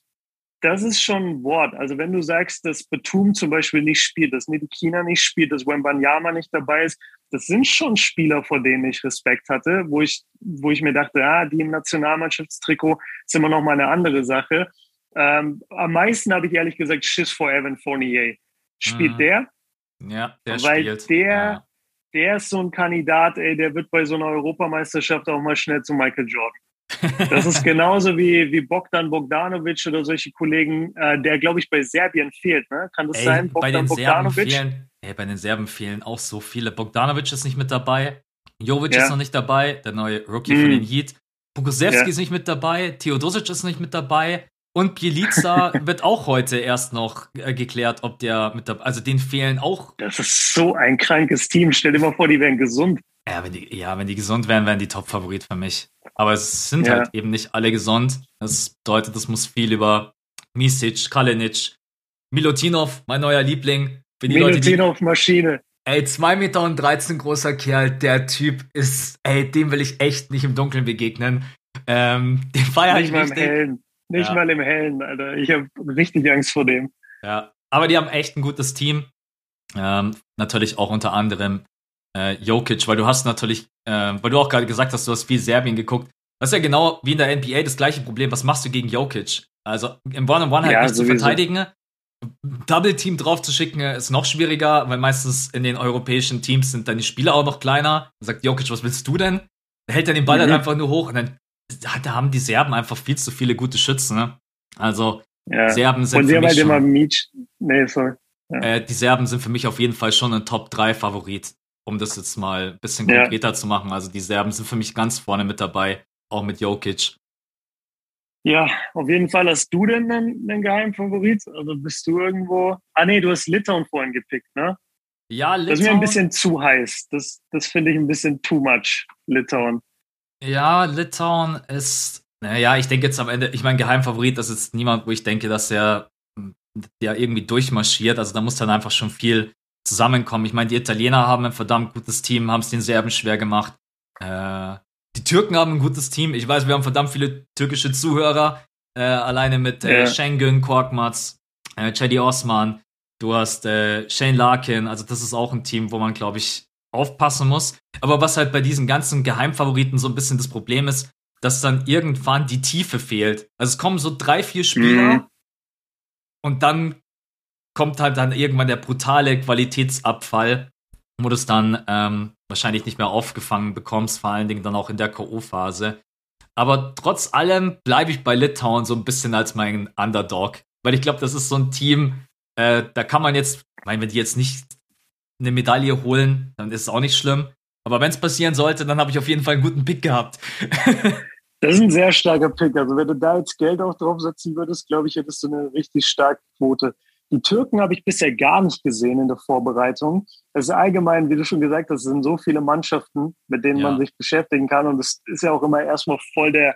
das ist schon ein Wort. Also wenn du sagst, dass Batum zum Beispiel nicht spielt, dass China nicht spielt, dass Wembanyama nicht dabei ist, das sind schon Spieler, vor denen ich Respekt hatte, wo ich, wo ich mir dachte, ja, die im Nationalmannschaftstrikot ist immer noch mal eine andere Sache. Ähm, am meisten habe ich ehrlich gesagt Schiss vor Evan Fournier. Spielt mhm. der? Ja, der Weil spielt. der, ja. der ist so ein Kandidat, ey, der wird bei so einer Europameisterschaft auch mal schnell zu Michael Jordan. Das ist genauso wie, wie Bogdan Bogdanovic oder solche Kollegen, äh, der, glaube ich, bei Serbien fehlt. Ne? Kann das ey, sein? Bogdan bei den Bogdanovic? Serben fehlen, ey, bei den Serben fehlen auch so viele. Bogdanovic ist nicht mit dabei. Jovic ja. ist noch nicht dabei, der neue Rookie mhm. von den Heat. Bogusewski ja. ist nicht mit dabei. Theodosic ist nicht mit dabei. Und Bielica wird auch heute erst noch äh, geklärt, ob der mit dabei Also den fehlen auch. Das ist so ein krankes Team. Stell dir mal vor, die wären gesund. Ja, wenn die, ja, wenn die gesund wären, wären die Top-Favorit für mich. Aber es sind ja. halt eben nicht alle gesund. Das bedeutet, es muss viel über Misic, Kalinic, Milutinov, mein neuer Liebling, auf Maschine. Ey, 2 Meter und 13 großer Kerl, der Typ ist, ey, dem will ich echt nicht im Dunkeln begegnen. Ähm, den feiere ich mal im Hellen. Nicht ja. mal im Hellen, Alter. Ich habe richtig Angst vor dem. Ja, aber die haben echt ein gutes Team. Ähm, natürlich auch unter anderem äh, Jokic, weil du hast natürlich, äh, weil du auch gerade gesagt hast, du hast viel Serbien geguckt. Das ist ja genau wie in der NBA das gleiche Problem. Was machst du gegen Jokic? Also im One-on-One halt ja, nicht sowieso. zu verteidigen. Double-Team drauf zu schicken ist noch schwieriger, weil meistens in den europäischen Teams sind dann die Spieler auch noch kleiner. Dann sagt Jokic, was willst du denn? Er hält dann den Ball mhm. halt einfach nur hoch und dann da haben die Serben einfach viel zu viele gute Schützen. Ne? Also ja. Serben sind und für mich schon, immer Mietsch. Nee, sorry. Ja. Äh, die Serben sind für mich auf jeden Fall schon ein Top-3-Favorit, um das jetzt mal ein bisschen konkreter ja. zu machen. Also die Serben sind für mich ganz vorne mit dabei, auch mit Jokic. Ja, auf jeden Fall. Hast du denn einen, einen geheimen Favorit? Also bist du irgendwo. Ah, nee, du hast Litauen vorhin gepickt, ne? Ja, Litauen. Das ist mir ein bisschen zu heiß. Das, das finde ich ein bisschen too much, Litauen. Ja, Litauen ist. Naja, ich denke jetzt am Ende, ich mein Geheimfavorit, das ist niemand, wo ich denke, dass er ja irgendwie durchmarschiert. Also da muss dann einfach schon viel zusammenkommen. Ich meine, die Italiener haben ein verdammt gutes Team, haben es den Serben schwer gemacht. Äh, die Türken haben ein gutes Team. Ich weiß, wir haben verdammt viele türkische Zuhörer. Äh, alleine mit äh, ja. Schengen, Korkmaz, äh, Chedi Osman. Du hast äh, Shane Larkin. Also das ist auch ein Team, wo man, glaube ich, aufpassen muss. Aber was halt bei diesen ganzen Geheimfavoriten so ein bisschen das Problem ist, dass dann irgendwann die Tiefe fehlt. Also es kommen so drei, vier Spieler mhm. und dann kommt halt dann irgendwann der brutale Qualitätsabfall, wo du es dann ähm, wahrscheinlich nicht mehr aufgefangen bekommst, vor allen Dingen dann auch in der K.O.-Phase. Aber trotz allem bleibe ich bei Litauen so ein bisschen als mein Underdog, weil ich glaube, das ist so ein Team, äh, da kann man jetzt, ich meine, wenn die jetzt nicht eine Medaille holen, dann ist es auch nicht schlimm. Aber wenn es passieren sollte, dann habe ich auf jeden Fall einen guten Pick gehabt. das ist ein sehr starker Pick. Also wenn du da jetzt Geld auch draufsetzen würdest, glaube ich, hättest du eine richtig starke Quote. Die Türken habe ich bisher gar nicht gesehen in der Vorbereitung. Es ist allgemein, wie du schon gesagt hast, es sind so viele Mannschaften, mit denen ja. man sich beschäftigen kann. Und es ist ja auch immer erstmal voll der,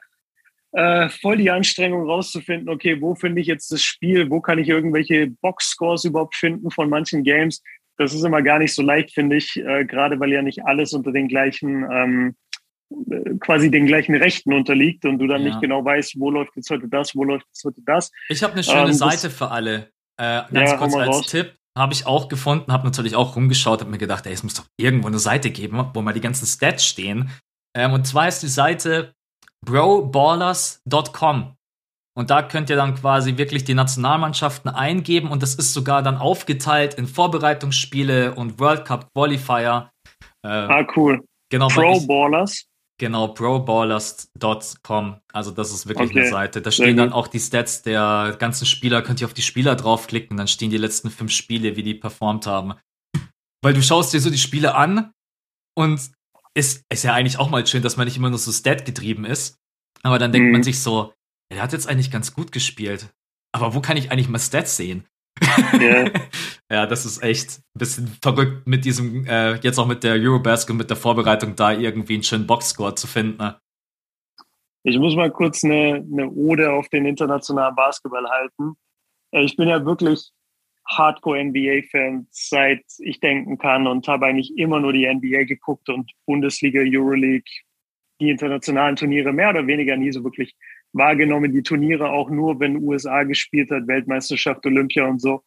äh, voll die Anstrengung rauszufinden, okay, wo finde ich jetzt das Spiel, wo kann ich irgendwelche Boxscores überhaupt finden von manchen Games das ist immer gar nicht so leicht, finde ich, äh, gerade weil ja nicht alles unter den gleichen, ähm, äh, quasi den gleichen Rechten unterliegt und du dann ja. nicht genau weißt, wo läuft jetzt heute das, wo läuft jetzt heute das. Ich habe eine schöne ähm, Seite für alle. Äh, ganz ja, kurz als raus. Tipp. Habe ich auch gefunden, habe natürlich auch rumgeschaut, habe mir gedacht, ey, es muss doch irgendwo eine Seite geben, wo mal die ganzen Stats stehen. Ähm, und zwar ist die Seite broballers.com. Und da könnt ihr dann quasi wirklich die Nationalmannschaften eingeben und das ist sogar dann aufgeteilt in Vorbereitungsspiele und World Cup Qualifier. Äh, ah, cool. Genau, Pro Ballers. Genau, proballers.com. Also das ist wirklich okay. eine Seite. Da stehen dann auch die Stats der ganzen Spieler. Könnt ihr auf die Spieler draufklicken, dann stehen die letzten fünf Spiele, wie die performt haben. Weil du schaust dir so die Spiele an und ist, ist ja eigentlich auch mal schön, dass man nicht immer nur so Stat getrieben ist. Aber dann denkt mhm. man sich so, er hat jetzt eigentlich ganz gut gespielt. Aber wo kann ich eigentlich mal Stats sehen? Yeah. ja, das ist echt ein bisschen verrückt mit diesem, äh, jetzt auch mit der Eurobasket, mit der Vorbereitung da irgendwie einen schönen Boxscore zu finden. Ne? Ich muss mal kurz eine, eine Ode auf den internationalen Basketball halten. Äh, ich bin ja wirklich Hardcore-NBA-Fan, seit ich denken kann und habe eigentlich immer nur die NBA geguckt und Bundesliga, Euroleague, die internationalen Turniere mehr oder weniger nie so wirklich wahrgenommen, die Turniere auch nur, wenn USA gespielt hat, Weltmeisterschaft, Olympia und so.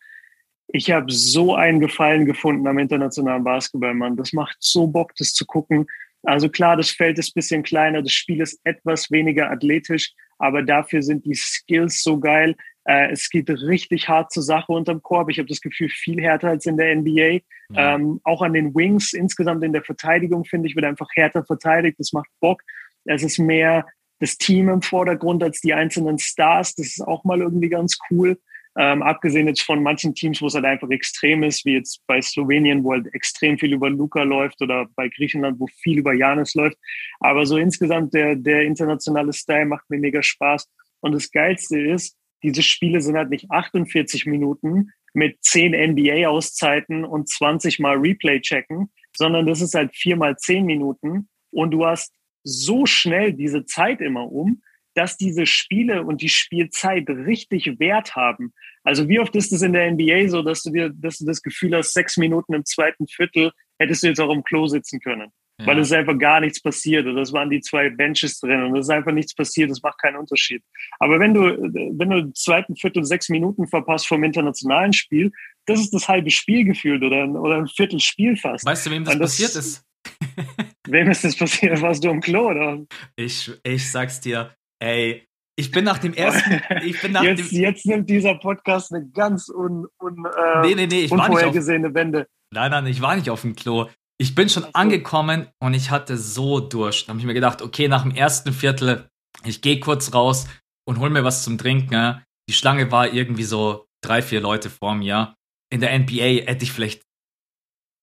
Ich habe so einen Gefallen gefunden am internationalen Basketball, Mann. Das macht so Bock, das zu gucken. Also klar, das Feld ist bisschen kleiner, das Spiel ist etwas weniger athletisch, aber dafür sind die Skills so geil. Äh, es geht richtig hart zur Sache unterm Korb. Ich habe das Gefühl, viel härter als in der NBA. Ja. Ähm, auch an den Wings, insgesamt in der Verteidigung, finde ich, wird einfach härter verteidigt. Das macht Bock. Es ist mehr das Team im Vordergrund als die einzelnen Stars. Das ist auch mal irgendwie ganz cool. Ähm, abgesehen jetzt von manchen Teams, wo es halt einfach extrem ist, wie jetzt bei Slowenien, wo halt extrem viel über Luca läuft oder bei Griechenland, wo viel über Janis läuft. Aber so insgesamt der, der internationale Style macht mir mega Spaß. Und das Geilste ist, diese Spiele sind halt nicht 48 Minuten mit 10 NBA-Auszeiten und 20 mal Replay checken, sondern das ist halt 4 mal 10 Minuten und du hast so schnell diese Zeit immer um. dass diese Spiele und die Spielzeit richtig Wert haben. Also wie oft ist es in der NBA so, dass du dir, dass du das Gefühl hast, sechs Minuten im zweiten Viertel hättest du jetzt auch im Klo sitzen können. Ja. Weil es einfach gar nichts passiert. Und das waren die zwei Benches drin. Und es ist einfach nichts passiert. Das macht keinen Unterschied. Aber wenn du, wenn du im zweiten Viertel sechs Minuten verpasst vom internationalen Spiel, das ist das halbe Spiel gefühlt oder, oder ein Viertel Spiel fast. Weißt du, wem das, das passiert ist? Wem ist das passiert? Warst du im Klo, oder? Ich, ich sag's dir, ey, ich bin nach dem ersten. Ich bin nach jetzt, dem, jetzt nimmt dieser Podcast eine ganz un, un, äh, nee, nee, nee, ich unvorhergesehene auf, Wende. Nein, nein, ich war nicht auf dem Klo. Ich bin schon angekommen und ich hatte so Durst. Da habe ich mir gedacht, okay, nach dem ersten Viertel, ich gehe kurz raus und hol mir was zum Trinken. Die Schlange war irgendwie so drei, vier Leute vor mir. In der NBA hätte ich vielleicht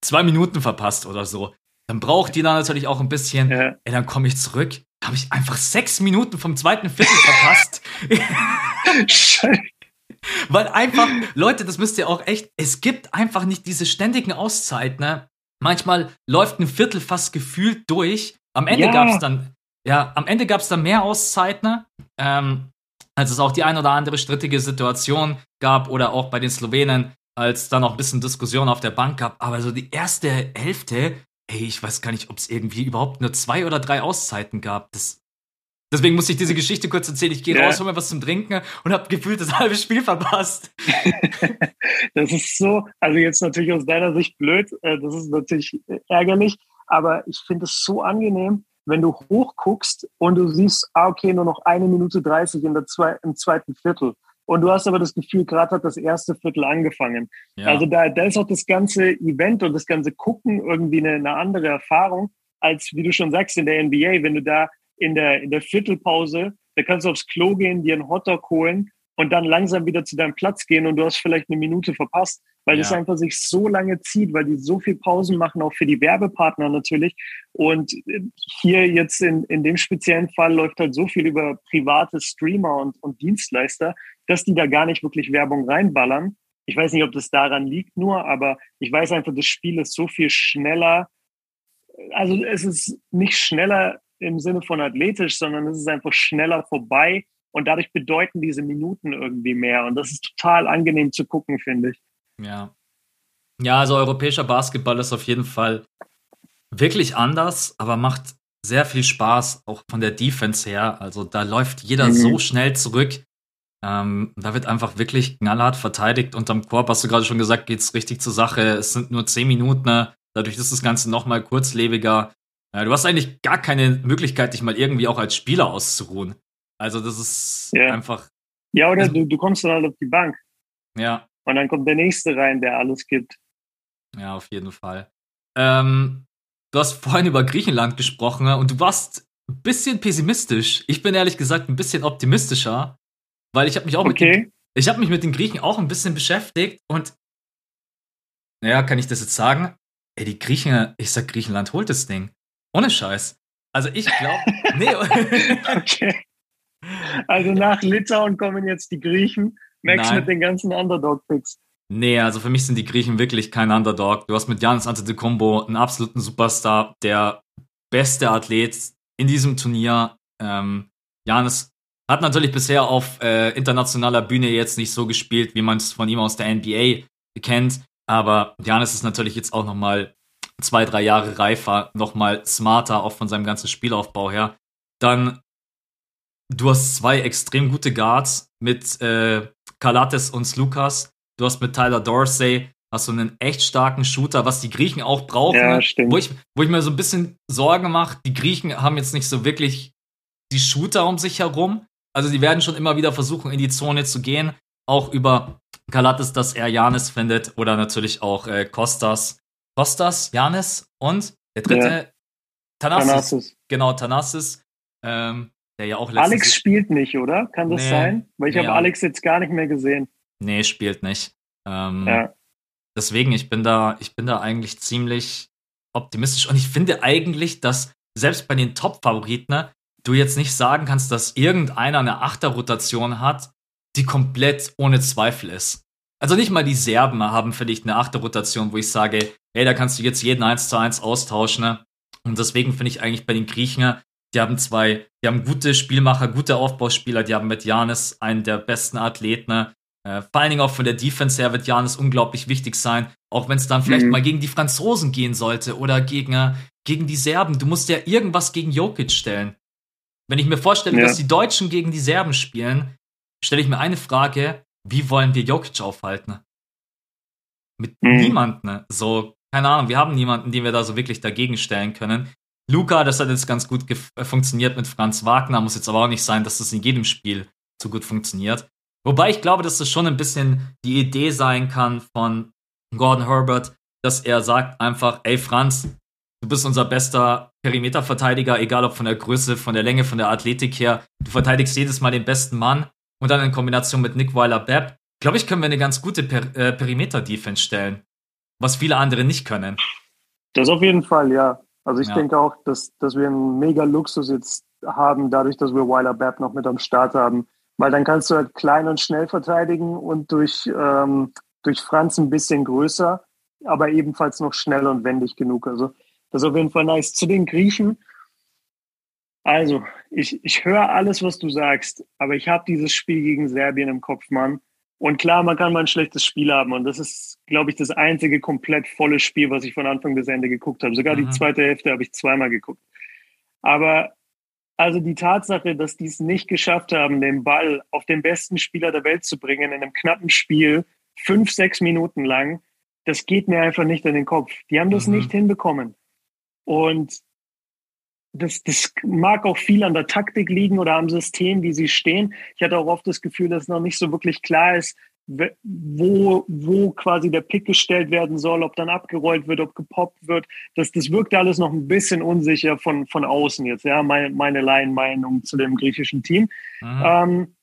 zwei Minuten verpasst oder so. Dann braucht die da natürlich auch ein bisschen. Ja. Ey, dann komme ich zurück. Habe ich einfach sechs Minuten vom zweiten Viertel verpasst. Weil einfach, Leute, das müsst ihr auch echt, es gibt einfach nicht diese ständigen Auszeiten, ne? Manchmal läuft ein Viertel fast gefühlt durch. Am Ende ja. gab es dann, ja, am Ende gab es dann mehr Auszeiten, ne? ähm, als es auch die ein oder andere strittige Situation gab oder auch bei den Slowenen, als dann noch ein bisschen Diskussion auf der Bank gab. Aber so die erste Hälfte, ey, ich weiß gar nicht, ob es irgendwie überhaupt nur zwei oder drei Auszeiten gab. Das, deswegen muss ich diese Geschichte kurz erzählen. Ich gehe ja. raus, hol mir was zum Trinken und habe gefühlt das halbe Spiel verpasst. das ist so, also jetzt natürlich aus deiner Sicht blöd, äh, das ist natürlich ärgerlich, aber ich finde es so angenehm, wenn du hochguckst und du siehst, ah, okay, nur noch eine Minute dreißig in der zwei, im zweiten Viertel. Und du hast aber das Gefühl, gerade hat das erste Viertel angefangen. Ja. Also da, da ist auch das ganze Event und das ganze Gucken irgendwie eine, eine andere Erfahrung, als wie du schon sagst in der NBA, wenn du da in der, in der Viertelpause, da kannst du aufs Klo gehen, dir einen Hotdog holen und dann langsam wieder zu deinem Platz gehen und du hast vielleicht eine Minute verpasst, weil ja. es einfach sich so lange zieht, weil die so viel Pausen machen, auch für die Werbepartner natürlich. Und hier jetzt in, in dem speziellen Fall läuft halt so viel über private Streamer und, und Dienstleister, dass die da gar nicht wirklich Werbung reinballern. Ich weiß nicht, ob das daran liegt nur, aber ich weiß einfach, das Spiel ist so viel schneller. Also es ist nicht schneller im Sinne von athletisch, sondern es ist einfach schneller vorbei und dadurch bedeuten diese Minuten irgendwie mehr. Und das ist total angenehm zu gucken, finde ich. Ja. Ja, also europäischer Basketball ist auf jeden Fall wirklich anders, aber macht sehr viel Spaß, auch von der Defense her. Also da läuft jeder mhm. so schnell zurück. Ähm, da wird einfach wirklich knallhart verteidigt. Unterm Korb, hast du gerade schon gesagt, geht es richtig zur Sache. Es sind nur zehn Minuten. Ne? Dadurch ist das Ganze noch mal kurzlebiger. Äh, du hast eigentlich gar keine Möglichkeit, dich mal irgendwie auch als Spieler auszuruhen. Also das ist ja. einfach. Ja, oder also, du, du kommst dann halt auf die Bank. Ja. Und dann kommt der nächste rein, der alles gibt. Ja, auf jeden Fall. Ähm, du hast vorhin über Griechenland gesprochen ne? und du warst ein bisschen pessimistisch. Ich bin ehrlich gesagt ein bisschen optimistischer, weil ich habe mich auch okay. mit den, ich habe mich mit den Griechen auch ein bisschen beschäftigt und naja, kann ich das jetzt sagen? Ey, die Griechen, ich sag Griechenland holt das Ding. Ohne Scheiß. Also ich glaube, nee. okay. Also nach Litauen kommen jetzt die Griechen. Max Nein. mit den ganzen Underdog-Picks. Nee, also für mich sind die Griechen wirklich kein Underdog. Du hast mit Janis Antetokounmpo einen absoluten Superstar, der beste Athlet in diesem Turnier. Ähm, Janis hat natürlich bisher auf äh, internationaler Bühne jetzt nicht so gespielt, wie man es von ihm aus der NBA kennt. Aber Janis ist natürlich jetzt auch noch mal zwei, drei Jahre reifer, noch mal smarter, auch von seinem ganzen Spielaufbau her. Dann du hast zwei extrem gute Guards mit äh, Kalates und Lukas. Du hast mit Tyler Dorsey hast du einen echt starken Shooter, was die Griechen auch brauchen. Ja, stimmt. Wo ich, wo ich mir so ein bisschen Sorgen mache, die Griechen haben jetzt nicht so wirklich die Shooter um sich herum. Also die werden schon immer wieder versuchen, in die Zone zu gehen. Auch über Kalates, dass er Janis findet. Oder natürlich auch äh, Kostas. Kostas, Janis und der dritte, ja. Thanasis. Thanasis. Genau, Thanasis. Ähm, der ja auch Alex spielt nicht, oder? Kann das nee, sein? Weil ich nee, habe Alex jetzt gar nicht mehr gesehen. Nee, spielt nicht. Ähm, ja. Deswegen, ich bin da, ich bin da eigentlich ziemlich optimistisch und ich finde eigentlich, dass selbst bei den Top-Favoriten ne, du jetzt nicht sagen kannst, dass irgendeiner eine Achterrotation hat, die komplett ohne Zweifel ist. Also nicht mal die Serben haben vielleicht eine Achterrotation, wo ich sage, hey, da kannst du jetzt jeden 1 zu 1 austauschen. Ne? Und deswegen finde ich eigentlich bei den Griechen Die haben zwei, die haben gute Spielmacher, gute Aufbauspieler, die haben mit Janis einen der besten Athleten. Äh, vor allen Dingen auch von der Defense her wird Janis unglaublich wichtig sein, auch wenn es dann vielleicht mhm. mal gegen die Franzosen gehen sollte oder gegen, äh, gegen die Serben. Du musst ja irgendwas gegen Jokic stellen. Wenn ich mir vorstelle, ja. dass die Deutschen gegen die Serben spielen, stelle ich mir eine Frage, wie wollen wir Jokic aufhalten? Mit mhm. niemandem. So, keine Ahnung, wir haben niemanden, den wir da so wirklich dagegen stellen können. Luca, das hat jetzt ganz gut äh, funktioniert mit Franz Wagner, muss jetzt aber auch nicht sein, dass das in jedem Spiel so gut funktioniert. Wobei ich glaube, dass das schon ein bisschen die Idee sein kann von Gordon Herbert, dass er sagt einfach, ey Franz, du bist unser bester Perimeterverteidiger, egal ob von der Größe, von der Länge, von der Athletik her. Du verteidigst jedes Mal den besten Mann und dann in Kombination mit Nick Weiler-Bepp, glaube ich, können wir eine ganz gute per äh, Perimeter-Defense stellen, was viele andere nicht können. Das auf jeden Fall, ja. Also ich ja. denke auch, dass, dass wir einen mega Luxus jetzt haben, dadurch, dass wir Weiler-Bepp noch mit am Start haben weil dann kannst du halt klein und schnell verteidigen und durch, ähm, durch Franz ein bisschen größer, aber ebenfalls noch schnell und wendig genug. Also das ist auf jeden Fall nice. Zu den Griechen. Also, ich, ich höre alles, was du sagst, aber ich habe dieses Spiel gegen Serbien im Kopf, Mann. Und klar, man kann mal ein schlechtes Spiel haben. Und das ist, glaube ich, das einzige komplett volle Spiel, was ich von Anfang bis Ende geguckt habe. Sogar mhm. die zweite Hälfte habe ich zweimal geguckt. Aber also die Tatsache, dass die es nicht geschafft haben, den Ball auf den besten Spieler der Welt zu bringen in einem knappen Spiel, fünf, sechs Minuten lang, das geht mir einfach nicht in den Kopf. Die haben das mhm. nicht hinbekommen. Und das, das mag auch viel an der Taktik liegen oder am System, wie sie stehen. Ich hatte auch oft das Gefühl, dass noch nicht so wirklich klar ist, wo, wo quasi der Pick gestellt werden soll, ob dann abgerollt wird, ob gepoppt wird. Das, das wirkt alles noch ein bisschen unsicher von, von außen jetzt, ja, meine, meine Laienmeinung zu dem griechischen Team. Mhm. Ähm,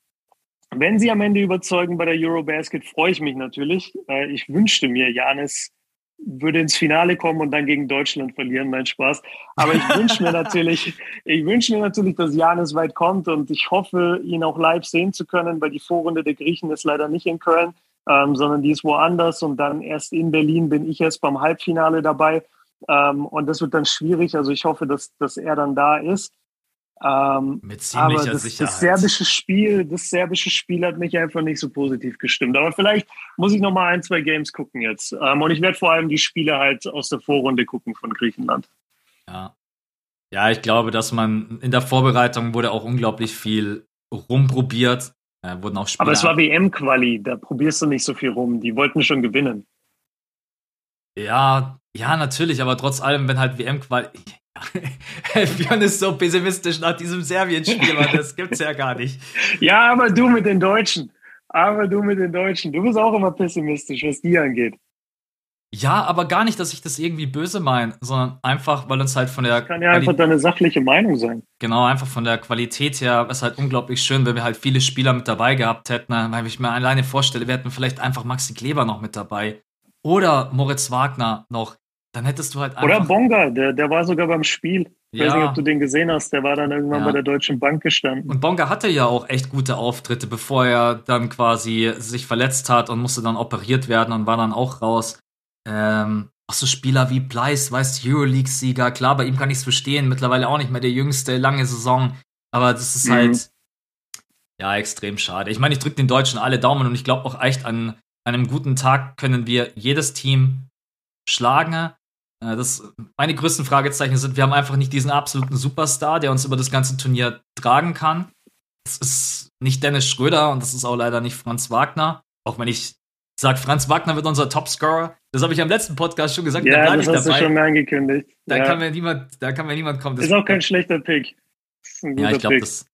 wenn sie am Ende überzeugen bei der Eurobasket, freue ich mich natürlich. Äh, ich wünschte mir, Janis würde ins Finale kommen und dann gegen Deutschland verlieren, mein Spaß. Aber ich wünsche mir natürlich, ich wünsche mir natürlich, dass Janis weit kommt und ich hoffe, ihn auch live sehen zu können, weil die Vorrunde der Griechen ist leider nicht in Köln, ähm, sondern die ist woanders und dann erst in Berlin bin ich erst beim Halbfinale dabei. Ähm, und das wird dann schwierig. Also ich hoffe, dass, dass er dann da ist. Ähm, Mit ziemlicher aber das, Sicherheit. Das serbische Spiel, das serbische Spiel hat mich einfach nicht so positiv gestimmt. Aber vielleicht muss ich noch mal ein, zwei Games gucken jetzt. Ähm, und ich werde vor allem die Spiele halt aus der Vorrunde gucken von Griechenland. Ja. Ja, ich glaube, dass man in der Vorbereitung wurde auch unglaublich viel rumprobiert. Äh, wurden auch Aber es war WM-Quali, da probierst du nicht so viel rum. Die wollten schon gewinnen. Ja, ja, natürlich, aber trotz allem, wenn halt WM-Quali. Björn ist so pessimistisch nach diesem Serbien-Spiel, das gibt's ja gar nicht. Ja, aber du mit den Deutschen. Aber du mit den Deutschen. Du bist auch immer pessimistisch, was die angeht. Ja, aber gar nicht, dass ich das irgendwie böse meine, sondern einfach, weil uns halt von der. Das kann ja Quali einfach deine sachliche Meinung sein. Genau, einfach von der Qualität her ist halt unglaublich schön, wenn wir halt viele Spieler mit dabei gehabt hätten. Weil ich mir alleine vorstelle, wir hätten vielleicht einfach Maxi Kleber noch mit dabei. Oder Moritz Wagner noch. Dann hättest du halt einfach. Oder Bonga, der, der war sogar beim Spiel. Ich ja. weiß nicht, ob du den gesehen hast, der war dann irgendwann ja. bei der Deutschen Bank gestanden. Und Bonga hatte ja auch echt gute Auftritte, bevor er dann quasi sich verletzt hat und musste dann operiert werden und war dann auch raus. Ähm, auch so Spieler wie Blyce, weißt du, Euroleague-Sieger, klar, bei ihm kann ich es verstehen, mittlerweile auch nicht mehr der jüngste, lange Saison, aber das ist mhm. halt, ja, extrem schade. Ich meine, ich drücke den Deutschen alle Daumen und ich glaube auch echt an, an einem guten Tag können wir jedes Team schlagen. Äh, das, meine größten Fragezeichen sind, wir haben einfach nicht diesen absoluten Superstar, der uns über das ganze Turnier tragen kann. Es ist nicht Dennis Schröder und das ist auch leider nicht Franz Wagner. Auch wenn ich sage, Franz Wagner wird unser Topscorer. Das habe ich am letzten Podcast schon gesagt. Ja, da das hast dabei. du schon angekündigt. Da, ja. kann mir niemand, da kann mir niemand kommen. Das ist auch kein schlechter Pick. ja, ich glaube, das.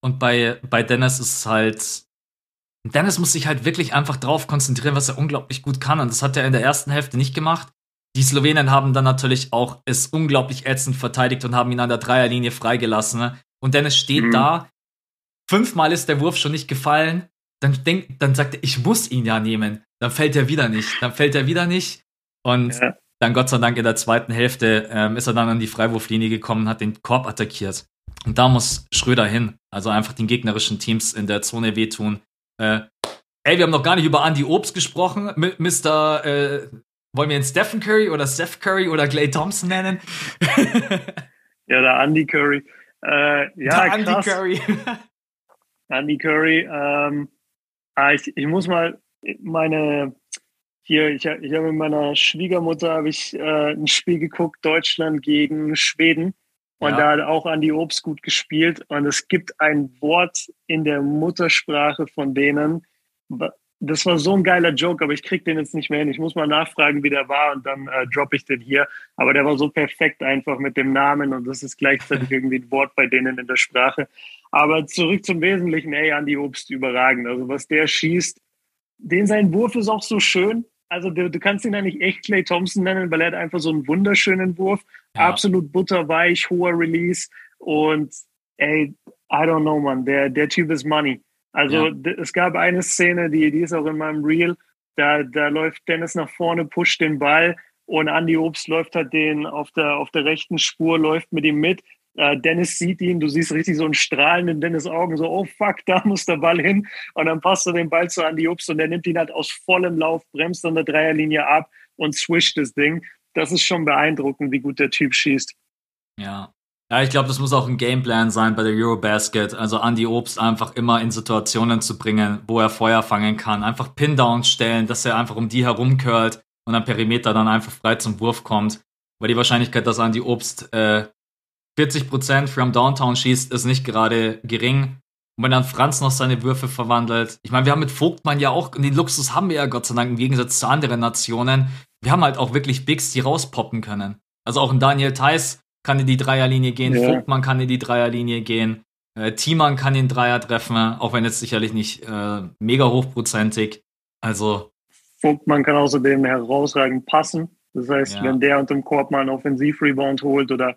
Und bei, bei Dennis ist es halt. Dennis muss sich halt wirklich einfach drauf konzentrieren, was er unglaublich gut kann. Und das hat er in der ersten Hälfte nicht gemacht. Die Slowenen haben dann natürlich auch es unglaublich ätzend verteidigt und haben ihn an der Dreierlinie freigelassen. Ne? Und Dennis steht mhm. da. Fünfmal ist der Wurf schon nicht gefallen. Dann, denk, dann sagt er, ich muss ihn ja nehmen. Dann fällt er wieder nicht. Dann fällt er wieder nicht. Und ja. dann Gott sei Dank in der zweiten Hälfte ähm, ist er dann an die Freiwurflinie gekommen und hat den Korb attackiert. Und da muss Schröder hin. Also einfach den gegnerischen Teams in der Zone wehtun. Äh, ey, wir haben noch gar nicht über Andy Obst gesprochen. Mr. Äh, wollen wir ihn Stephen Curry oder Steph Curry oder Clay Thompson nennen? ja, oder Andy Curry. Äh, ja, Der Andy Curry. Andy Curry. Ähm, ah, ich, ich muss mal meine hier, ich, ich habe mit meiner Schwiegermutter habe ich äh, ein Spiel geguckt, Deutschland gegen Schweden. Und ja. da hat auch Andi Obst gut gespielt. Und es gibt ein Wort in der Muttersprache von denen. Das war so ein geiler Joke, aber ich krieg den jetzt nicht mehr hin. Ich muss mal nachfragen, wie der war und dann äh, droppe ich den hier. Aber der war so perfekt einfach mit dem Namen und das ist gleichzeitig irgendwie ein Wort bei denen in der Sprache. Aber zurück zum Wesentlichen, ey, Andi Obst überragend. Also was der schießt, den sein Wurf ist auch so schön. Also du, du kannst ihn ja nicht echt Clay Thompson nennen, weil er hat einfach so einen wunderschönen Wurf. Ja. Absolut butterweich, hoher Release. Und ey, I don't know, man, der, der Typ ist Money. Also ja. es gab eine Szene, die, die ist auch in meinem Reel, da, da läuft Dennis nach vorne, pusht den Ball und Andy Obst läuft halt den auf der, auf der rechten Spur, läuft mit ihm mit äh, Dennis sieht ihn, du siehst richtig so einen Strahlen in Dennis Augen, so, oh fuck, da muss der Ball hin. Und dann passt er den Ball zu Andy Ups und der nimmt ihn halt aus vollem Lauf, bremst an der Dreierlinie ab und swisht das Ding. Das ist schon beeindruckend, wie gut der Typ schießt. Ja. Ja, ich glaube, das muss auch ein Gameplan sein bei der Eurobasket. Also Andy Obst einfach immer in Situationen zu bringen, wo er Feuer fangen kann. Einfach Pin-Downs stellen, dass er einfach um die herumcurlt und am Perimeter dann einfach frei zum Wurf kommt. Weil die Wahrscheinlichkeit, dass Andy Obst äh, 40% from Downtown schießt, ist nicht gerade gering. Und wenn dann Franz noch seine Würfe verwandelt. Ich meine, wir haben mit Vogtmann ja auch, den Luxus haben wir ja Gott sei Dank im Gegensatz zu anderen Nationen. Wir haben halt auch wirklich Bigs, die rauspoppen können. Also auch ein Daniel Theiss kann in die Dreierlinie gehen, ja. Vogtmann kann in die Dreierlinie gehen, äh, Thiemann kann den Dreier treffen, auch wenn jetzt sicherlich nicht äh, mega hochprozentig. Also. Vogtmann kann außerdem herausragend passen. Das heißt, ja. wenn der unterm Korb mal einen Offensivrebound holt oder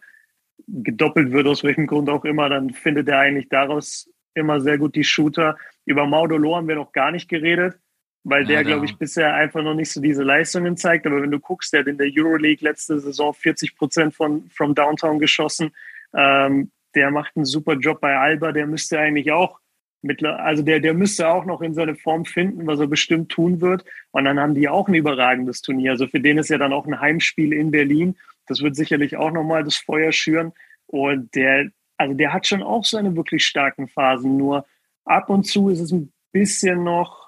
gedoppelt wird, aus welchem Grund auch immer, dann findet er eigentlich daraus immer sehr gut die Shooter. Über Maudolo haben wir noch gar nicht geredet, weil der, ja, glaube ich, bisher einfach noch nicht so diese Leistungen zeigt. Aber wenn du guckst, der hat in der Euroleague letzte Saison 40 Prozent von from Downtown geschossen. Ähm, der macht einen super Job bei Alba. Der müsste eigentlich auch also der, der müsste auch noch in seine Form finden, was er bestimmt tun wird. Und dann haben die auch ein überragendes Turnier. Also für den ist ja dann auch ein Heimspiel in Berlin. Das wird sicherlich auch nochmal das Feuer schüren. Und der, also der hat schon auch seine wirklich starken Phasen. Nur ab und zu ist es ein bisschen noch,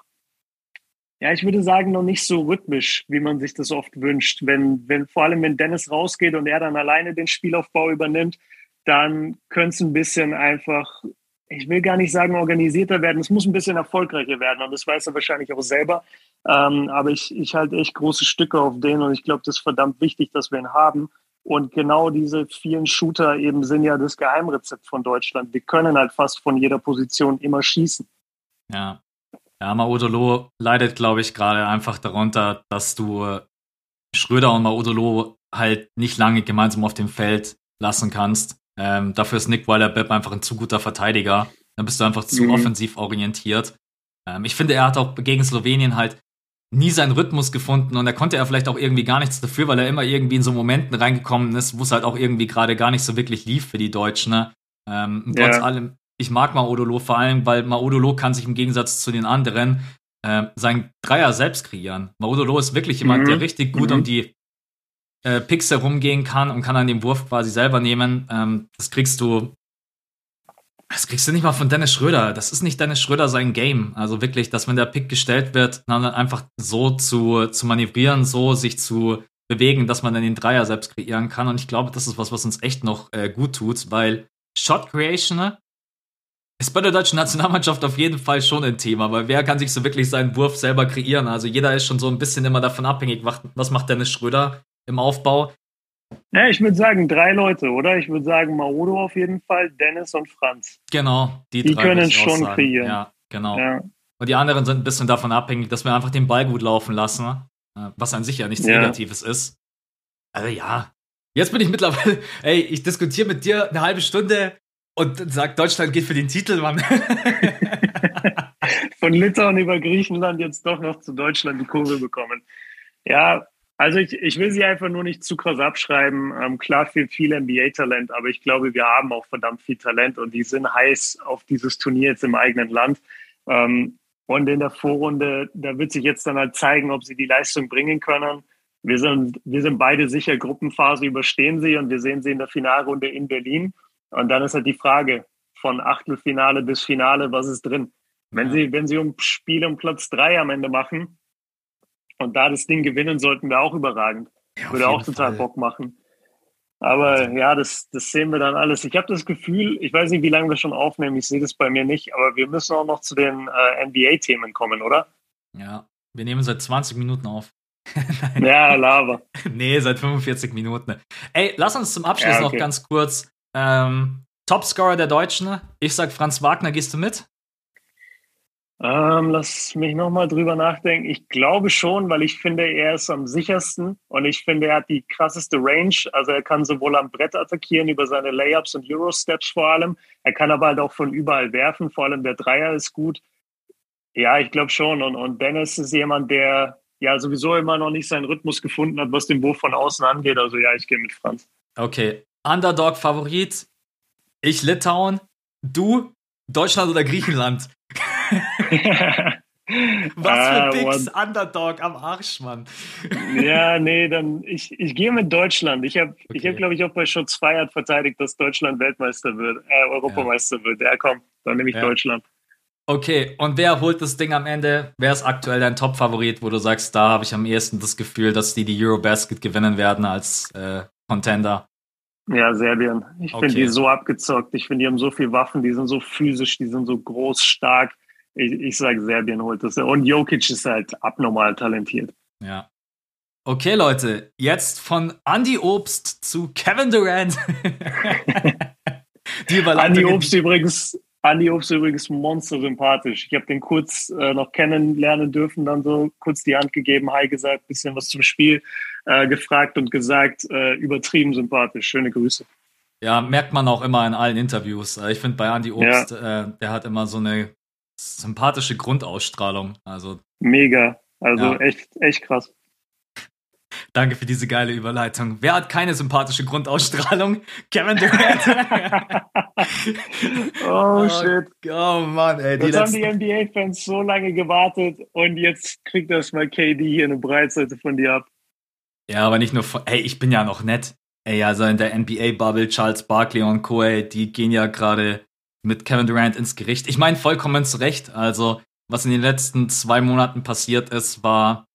ja, ich würde sagen, noch nicht so rhythmisch, wie man sich das oft wünscht. Wenn, wenn, vor allem wenn Dennis rausgeht und er dann alleine den Spielaufbau übernimmt, dann könnte es ein bisschen einfach, ich will gar nicht sagen organisierter werden, es muss ein bisschen erfolgreicher werden und das weiß er wahrscheinlich auch selber. Ähm, aber ich, ich halte echt große Stücke auf den und ich glaube, das ist verdammt wichtig, dass wir ihn haben. Und genau diese vielen Shooter eben sind ja das Geheimrezept von Deutschland. Wir können halt fast von jeder Position immer schießen. Ja. Ja, Maudolo leidet, glaube ich, gerade einfach darunter, dass du Schröder und Maudolo halt nicht lange gemeinsam auf dem Feld lassen kannst. Ähm, dafür ist Nick Weiler-Bepp einfach ein zu guter Verteidiger. Dann bist du einfach zu mhm. offensiv orientiert. Ähm, ich finde, er hat auch gegen Slowenien halt nie seinen Rhythmus gefunden und er konnte ja vielleicht auch irgendwie gar nichts dafür, weil er immer irgendwie in so Momenten reingekommen ist, wo es halt auch irgendwie gerade gar nicht so wirklich lief für die Deutschen. Ne? Ähm, ja. Trotz allem, ich mag Maodolo vor allem, weil Maodolo kann sich im Gegensatz zu den anderen äh, seinen Dreier selbst kreieren. Maodolo ist wirklich jemand, mhm. der richtig gut mhm. um die äh, Picks herumgehen kann und kann an dem Wurf quasi selber nehmen. Ähm, das kriegst du das kriegst du nicht mal von Dennis Schröder. Das ist nicht Dennis Schröder sein Game. Also wirklich, dass wenn der Pick gestellt wird, dann einfach so zu, zu manövrieren, so sich zu bewegen, dass man dann den Dreier selbst kreieren kann. Und ich glaube, das ist was, was uns echt noch äh, gut tut, weil Shot Creation ne, ist bei der deutschen Nationalmannschaft auf jeden Fall schon ein Thema, weil wer kann sich so wirklich seinen Wurf selber kreieren? Also jeder ist schon so ein bisschen immer davon abhängig, was macht Dennis Schröder im Aufbau. Ja, ich würde sagen drei Leute, oder? Ich würde sagen Maodo auf jeden Fall, Dennis und Franz. Genau, die, die können schon kreieren. Ja, genau. Ja. Und die anderen sind ein bisschen davon abhängig, dass wir einfach den Ball gut laufen lassen, äh, was an sich ja nichts ja. Negatives ist. Also ja, jetzt bin ich mittlerweile, ey, ich diskutiere mit dir eine halbe Stunde und sag, Deutschland geht für den Titel, Mann. Von Litauen über Griechenland jetzt doch noch zu Deutschland die Kurve bekommen. Ja, also ich, ich will sie einfach nur nicht zu krass abschreiben. Ähm, klar fehlt viel NBA-Talent, aber ich glaube, wir haben auch verdammt viel Talent und die sind heiß auf dieses Turnier jetzt im eigenen Land. Ähm, und in der Vorrunde, da wird sich jetzt dann halt zeigen, ob sie die Leistung bringen können. Wir sind, wir sind beide sicher, Gruppenphase überstehen sie und wir sehen sie in der Finalrunde in Berlin. Und dann ist halt die Frage von Achtelfinale bis Finale, was ist drin? Wenn sie, wenn sie um Spiel um Platz drei am Ende machen und da das Ding gewinnen, sollten wir auch überragend. Ja, Würde auch total Fall. Bock machen. Aber ja, das, das sehen wir dann alles. Ich habe das Gefühl, ich weiß nicht, wie lange wir schon aufnehmen, ich sehe das bei mir nicht, aber wir müssen auch noch zu den äh, NBA-Themen kommen, oder? Ja, wir nehmen seit 20 Minuten auf. ja, Lava. nee, seit 45 Minuten. Ey, lass uns zum Abschluss ja, okay. noch ganz kurz. Ähm, Topscorer der Deutschen. Ich sag Franz Wagner, gehst du mit? Ähm, lass mich nochmal drüber nachdenken. Ich glaube schon, weil ich finde, er ist am sichersten und ich finde, er hat die krasseste Range. Also er kann sowohl am Brett attackieren über seine Layups und Euro-Steps vor allem. Er kann aber halt auch von überall werfen. Vor allem der Dreier ist gut. Ja, ich glaube schon. Und, und Dennis ist jemand, der ja sowieso immer noch nicht seinen Rhythmus gefunden hat, was den Wurf von außen angeht. Also ja, ich gehe mit Franz. Okay. Underdog-Favorit. Ich Litauen. Du Deutschland oder Griechenland? Was für ah, Picks, Underdog am Arsch, Mann. ja, nee, dann ich, ich gehe mit Deutschland. Ich habe, okay. ich hab, glaube ich, auch bei Schutz Feiert verteidigt, dass Deutschland Weltmeister wird, äh, Europameister ja. wird. Ja, komm, dann nehme ich ja. Deutschland. Okay, und wer holt das Ding am Ende? Wer ist aktuell dein Top-Favorit, wo du sagst, da habe ich am ehesten das Gefühl, dass die die Eurobasket gewinnen werden als äh, Contender? Ja, Serbien. Ich okay. finde die so abgezockt. Ich finde, die haben so viele Waffen, die sind so physisch, die sind so groß, stark. Ich, ich sage, Serbien holt das. Und Jokic ist halt abnormal talentiert. Ja. Okay, Leute, jetzt von Andy Obst zu Kevin Durant. die. Andy Obst übrigens, Andy Obst übrigens monster sympathisch. Ich habe den kurz äh, noch kennenlernen dürfen, dann so kurz die Hand gegeben, hi gesagt, bisschen was zum Spiel äh, gefragt und gesagt, äh, übertrieben sympathisch. Schöne Grüße. Ja, merkt man auch immer in allen Interviews. Äh, ich finde bei Andy Obst, ja. äh, der hat immer so eine sympathische Grundausstrahlung. Also mega. Also ja. echt, echt krass. Danke für diese geile Überleitung. Wer hat keine sympathische Grundausstrahlung? Kevin Durant. oh, oh, shit. Oh Mann, ey. Die Jetzt haben die NBA-Fans so lange gewartet und jetzt kriegt das mal KD hier eine Breitseite von dir ab. Ja, aber nicht nur von, ey, ich bin ja noch nett. Ey, also in der NBA-Bubble, Charles Barkley und Co., ey, die gehen ja gerade mit Kevin Durant ins Gericht. Ich meine, vollkommen zu Recht. Also, was in den letzten zwei Monaten passiert ist, war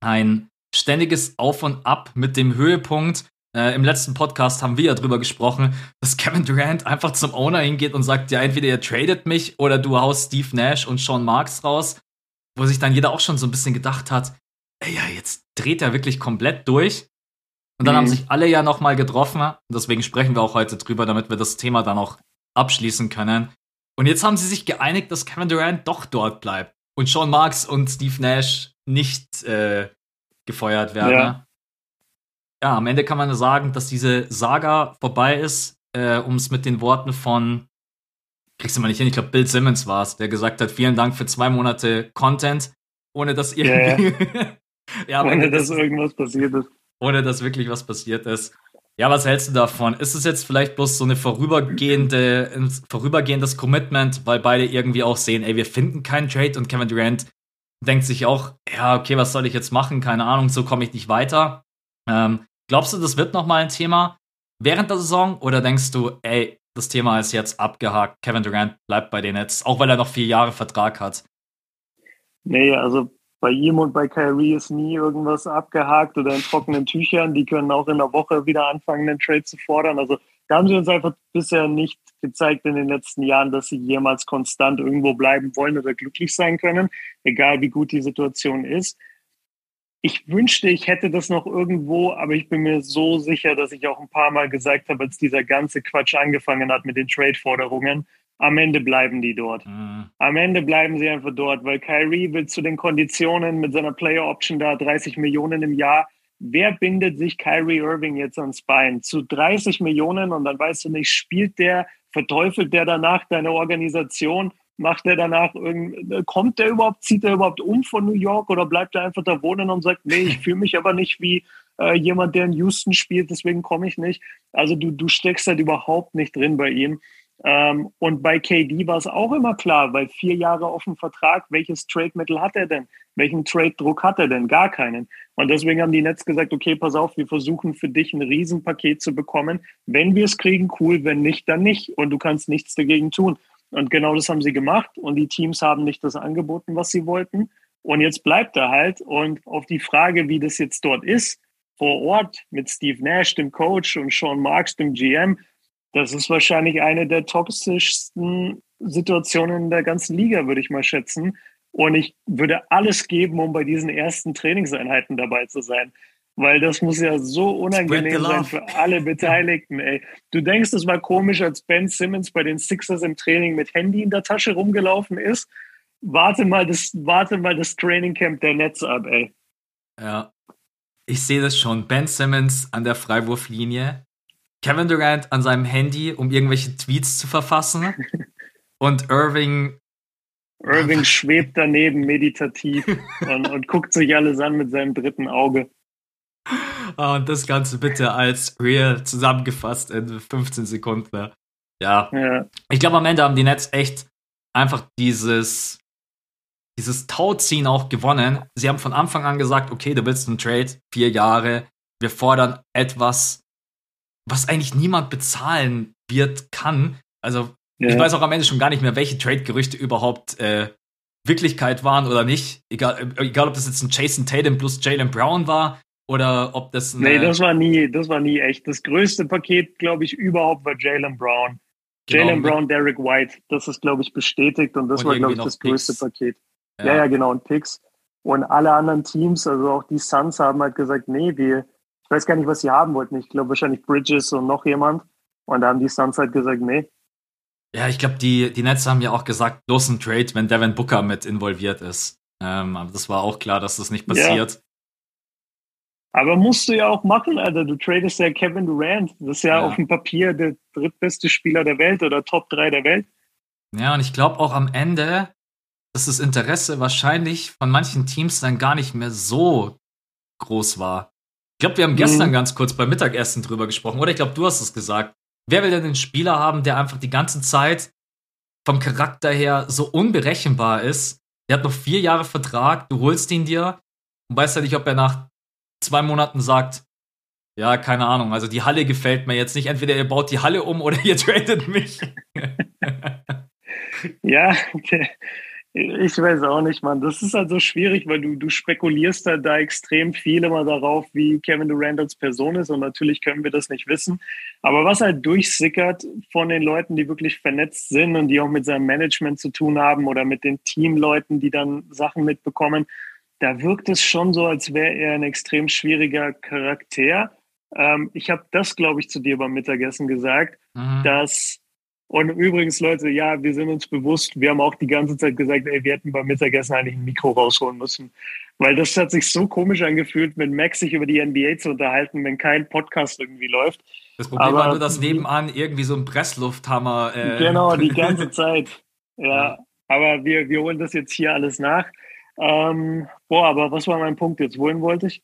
ein ständiges Auf und Ab mit dem Höhepunkt. Äh, Im letzten Podcast haben wir ja drüber gesprochen, dass Kevin Durant einfach zum Owner hingeht und sagt, ja, entweder ihr tradet mich oder du haust Steve Nash und Sean Marks raus. Wo sich dann jeder auch schon so ein bisschen gedacht hat, ey, ja, jetzt dreht er wirklich komplett durch. Und dann mhm. haben sich alle ja nochmal getroffen. Und deswegen sprechen wir auch heute drüber, damit wir das Thema dann auch abschließen können. Und jetzt haben sie sich geeinigt, dass Kevin Durant doch dort bleibt. Und Sean Marks und Steve Nash nicht äh, gefeuert werden. Ja. ja. am Ende kann man sagen, dass diese Saga vorbei ist, äh, um es mit den Worten von, kriegst du mal nicht hin, ich glaube, Bill Simmons war es, der gesagt hat, vielen Dank für zwei Monate Content, ohne dass irgendwie. Ja, ja, ohne dass irgendwas passiert ist. Ohne dass wirklich was passiert ist. Ja, was hältst du davon? Ist es jetzt vielleicht bloß so eine vorübergehende, ein vorübergehendes Commitment, weil beide irgendwie auch sehen, ey, wir finden keinen Trade und Kevin Durant denkt sich auch, ja, okay, was soll ich jetzt machen? Keine Ahnung, so komme ich nicht weiter. Ähm, glaubst du, das wird nochmal ein Thema während der Saison oder denkst du, ey, das Thema ist jetzt abgehakt, Kevin Durant bleibt bei den Nets, auch weil er noch vier Jahre Vertrag hat? Nee, also bei ihm und bei Kyrie ist nie irgendwas abgehakt oder in trockenen Tüchern. Die können auch in der Woche wieder anfangen, den Trade zu fordern. Also da haben sie uns einfach bisher nicht gezeigt in den letzten Jahren, dass sie jemals konstant irgendwo bleiben wollen oder glücklich sein können, egal wie gut die Situation ist. Ich wünschte, ich hätte das noch irgendwo, aber ich bin mir so sicher, dass ich auch ein paar Mal gesagt habe, als dieser ganze Quatsch angefangen hat mit den Trade-Forderungen, am Ende bleiben die dort. Mhm. Am Ende bleiben sie einfach dort, weil Kyrie will zu den Konditionen mit seiner Player Option da 30 Millionen im Jahr. Wer bindet sich Kyrie Irving jetzt ans Bein? Zu 30 Millionen und dann weißt du nicht, spielt der, verteufelt der danach deine Organisation? Macht er danach irgend, kommt der überhaupt, zieht er überhaupt um von New York oder bleibt er einfach da wohnen und sagt, nee, ich fühle mich aber nicht wie äh, jemand, der in Houston spielt, deswegen komme ich nicht. Also du, du steckst halt überhaupt nicht drin bei ihm. Ähm, und bei KD war es auch immer klar, weil vier Jahre dem Vertrag, welches Trade-Mittel hat er denn? Welchen Trade-Druck hat er denn? Gar keinen. Und deswegen haben die Netz gesagt, okay, pass auf, wir versuchen für dich ein Riesenpaket zu bekommen. Wenn wir es kriegen, cool, wenn nicht, dann nicht. Und du kannst nichts dagegen tun. Und genau das haben sie gemacht. Und die Teams haben nicht das angeboten, was sie wollten. Und jetzt bleibt er halt. Und auf die Frage, wie das jetzt dort ist, vor Ort mit Steve Nash, dem Coach, und Sean Marks, dem GM, das ist wahrscheinlich eine der toxischsten Situationen in der ganzen Liga, würde ich mal schätzen. Und ich würde alles geben, um bei diesen ersten Trainingseinheiten dabei zu sein. Weil das muss ja so unangenehm sein für alle Beteiligten. Ey. Du denkst, es war komisch, als Ben Simmons bei den Sixers im Training mit Handy in der Tasche rumgelaufen ist. Warte mal das, warte mal das Trainingcamp der Netz ab, ey. Ja. Ich sehe das schon. Ben Simmons an der Freiwurflinie Kevin Durant an seinem Handy, um irgendwelche Tweets zu verfassen. und Irving. Irving schwebt daneben meditativ und, und, guckt sich alles an mit seinem dritten Auge. Ah, und das Ganze bitte als Real zusammengefasst in 15 Sekunden. Ja. ja. Ich glaube, am Ende haben die Nets echt einfach dieses, dieses Tauziehen auch gewonnen. Sie haben von Anfang an gesagt, okay, du willst einen Trade, vier Jahre. Wir fordern etwas was eigentlich niemand bezahlen wird, kann. Also ja. ich weiß auch am Ende schon gar nicht mehr, welche Trade-Gerüchte überhaupt äh, Wirklichkeit waren oder nicht. Egal, äh, egal, ob das jetzt ein Jason Tatum plus Jalen Brown war oder ob das. Eine, nee, das war nie, das war nie echt. Das größte Paket, glaube ich, überhaupt war Jalen Brown. Genau, Jalen Brown, Derek White, das ist, glaube ich, bestätigt und das und war, glaube ich, das größte Picks. Paket. Ja. ja, ja, genau, und Picks. Und alle anderen Teams, also auch die Suns, haben halt gesagt, nee, wir, ich weiß gar nicht, was sie haben wollten. Ich glaube wahrscheinlich Bridges und noch jemand. Und da haben die Suns halt gesagt, nee. Ja, ich glaube, die, die Nets haben ja auch gesagt, bloß ein Trade, wenn Devin Booker mit involviert ist. Ähm, aber das war auch klar, dass das nicht passiert. Ja. Aber musst du ja auch machen, Alter. Du tradest ja Kevin Durant. Das ist ja, ja. auf dem Papier der drittbeste Spieler der Welt oder Top 3 der Welt. Ja, und ich glaube auch am Ende, dass das Interesse wahrscheinlich von manchen Teams dann gar nicht mehr so groß war. Ich glaube, wir haben gestern mhm. ganz kurz beim Mittagessen drüber gesprochen, oder ich glaube, du hast es gesagt. Wer will denn einen Spieler haben, der einfach die ganze Zeit vom Charakter her so unberechenbar ist? Der hat noch vier Jahre Vertrag, du holst ihn dir und weißt ja nicht, ob er nach zwei Monaten sagt, ja, keine Ahnung, also die Halle gefällt mir jetzt nicht. Entweder ihr baut die Halle um oder ihr tradet mich. ja, okay. Ich weiß auch nicht, Mann. Das ist halt so schwierig, weil du, du spekulierst halt da extrem viel immer darauf, wie Kevin Durant als Person ist. Und natürlich können wir das nicht wissen. Aber was halt durchsickert von den Leuten, die wirklich vernetzt sind und die auch mit seinem Management zu tun haben oder mit den Teamleuten, die dann Sachen mitbekommen, da wirkt es schon so, als wäre er ein extrem schwieriger Charakter. Ähm, ich habe das, glaube ich, zu dir beim Mittagessen gesagt, mhm. dass und übrigens, Leute, ja, wir sind uns bewusst, wir haben auch die ganze Zeit gesagt, ey, wir hätten beim Mittagessen eigentlich ein Mikro rausholen müssen. Weil das hat sich so komisch angefühlt, mit Max sich über die NBA zu unterhalten, wenn kein Podcast irgendwie läuft. Das Problem Aber, war nur, dass nebenan irgendwie so ein Presslufthammer. Äh genau, die ganze Zeit. Ja, aber wir, wir holen das jetzt hier alles nach. Ähm, boah, aber was war mein Punkt jetzt? Wohin wollte ich?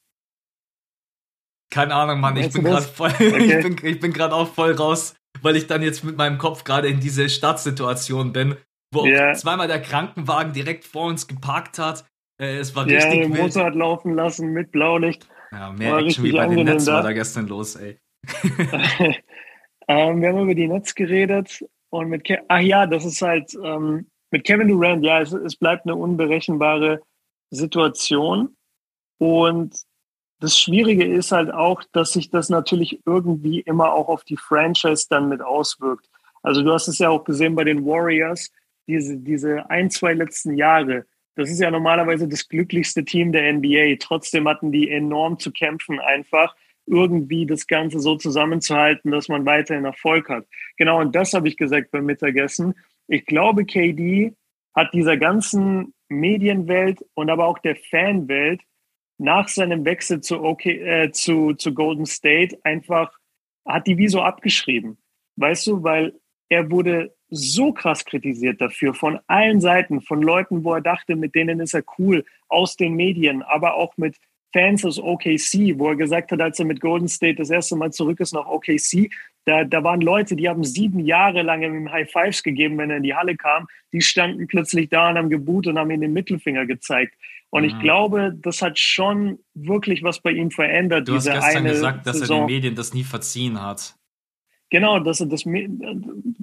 Keine Ahnung, Mann. Ich bin gerade voll, okay. ich bin, ich bin gerade auch voll raus weil ich dann jetzt mit meinem Kopf gerade in diese Startsituation bin, wo yeah. zweimal der Krankenwagen direkt vor uns geparkt hat. Äh, es war richtig ja, den Motor hat laufen lassen mit Blaulicht. Ja, mehr war Action wie bei den Netz war da gestern los, ey. ähm, wir haben über die Netz geredet und mit Ke ach ja, das ist halt ähm, mit Kevin Durant, ja, es, es bleibt eine unberechenbare Situation und das Schwierige ist halt auch, dass sich das natürlich irgendwie immer auch auf die Franchise dann mit auswirkt. Also du hast es ja auch gesehen bei den Warriors, diese, diese ein, zwei letzten Jahre. Das ist ja normalerweise das glücklichste Team der NBA. Trotzdem hatten die enorm zu kämpfen, einfach irgendwie das Ganze so zusammenzuhalten, dass man weiterhin Erfolg hat. Genau, und das habe ich gesagt beim Mittagessen. Ich glaube, KD hat dieser ganzen Medienwelt und aber auch der Fanwelt nach seinem Wechsel zu, okay, äh, zu, zu Golden State einfach, hat die wie so abgeschrieben. Weißt du, weil er wurde so krass kritisiert dafür von allen Seiten, von Leuten, wo er dachte, mit denen ist er cool, aus den Medien, aber auch mit Fans aus OKC, wo er gesagt hat, als er mit Golden State das erste Mal zurück ist nach OKC, da, da waren Leute, die haben sieben Jahre lang ihm High Fives gegeben, wenn er in die Halle kam. Die standen plötzlich da und haben geboot und haben ihm den Mittelfinger gezeigt. Und mhm. ich glaube, das hat schon wirklich was bei ihm verändert. Du hast gestern gesagt, dass Saison. er den Medien das nie verziehen hat. Genau, dass er das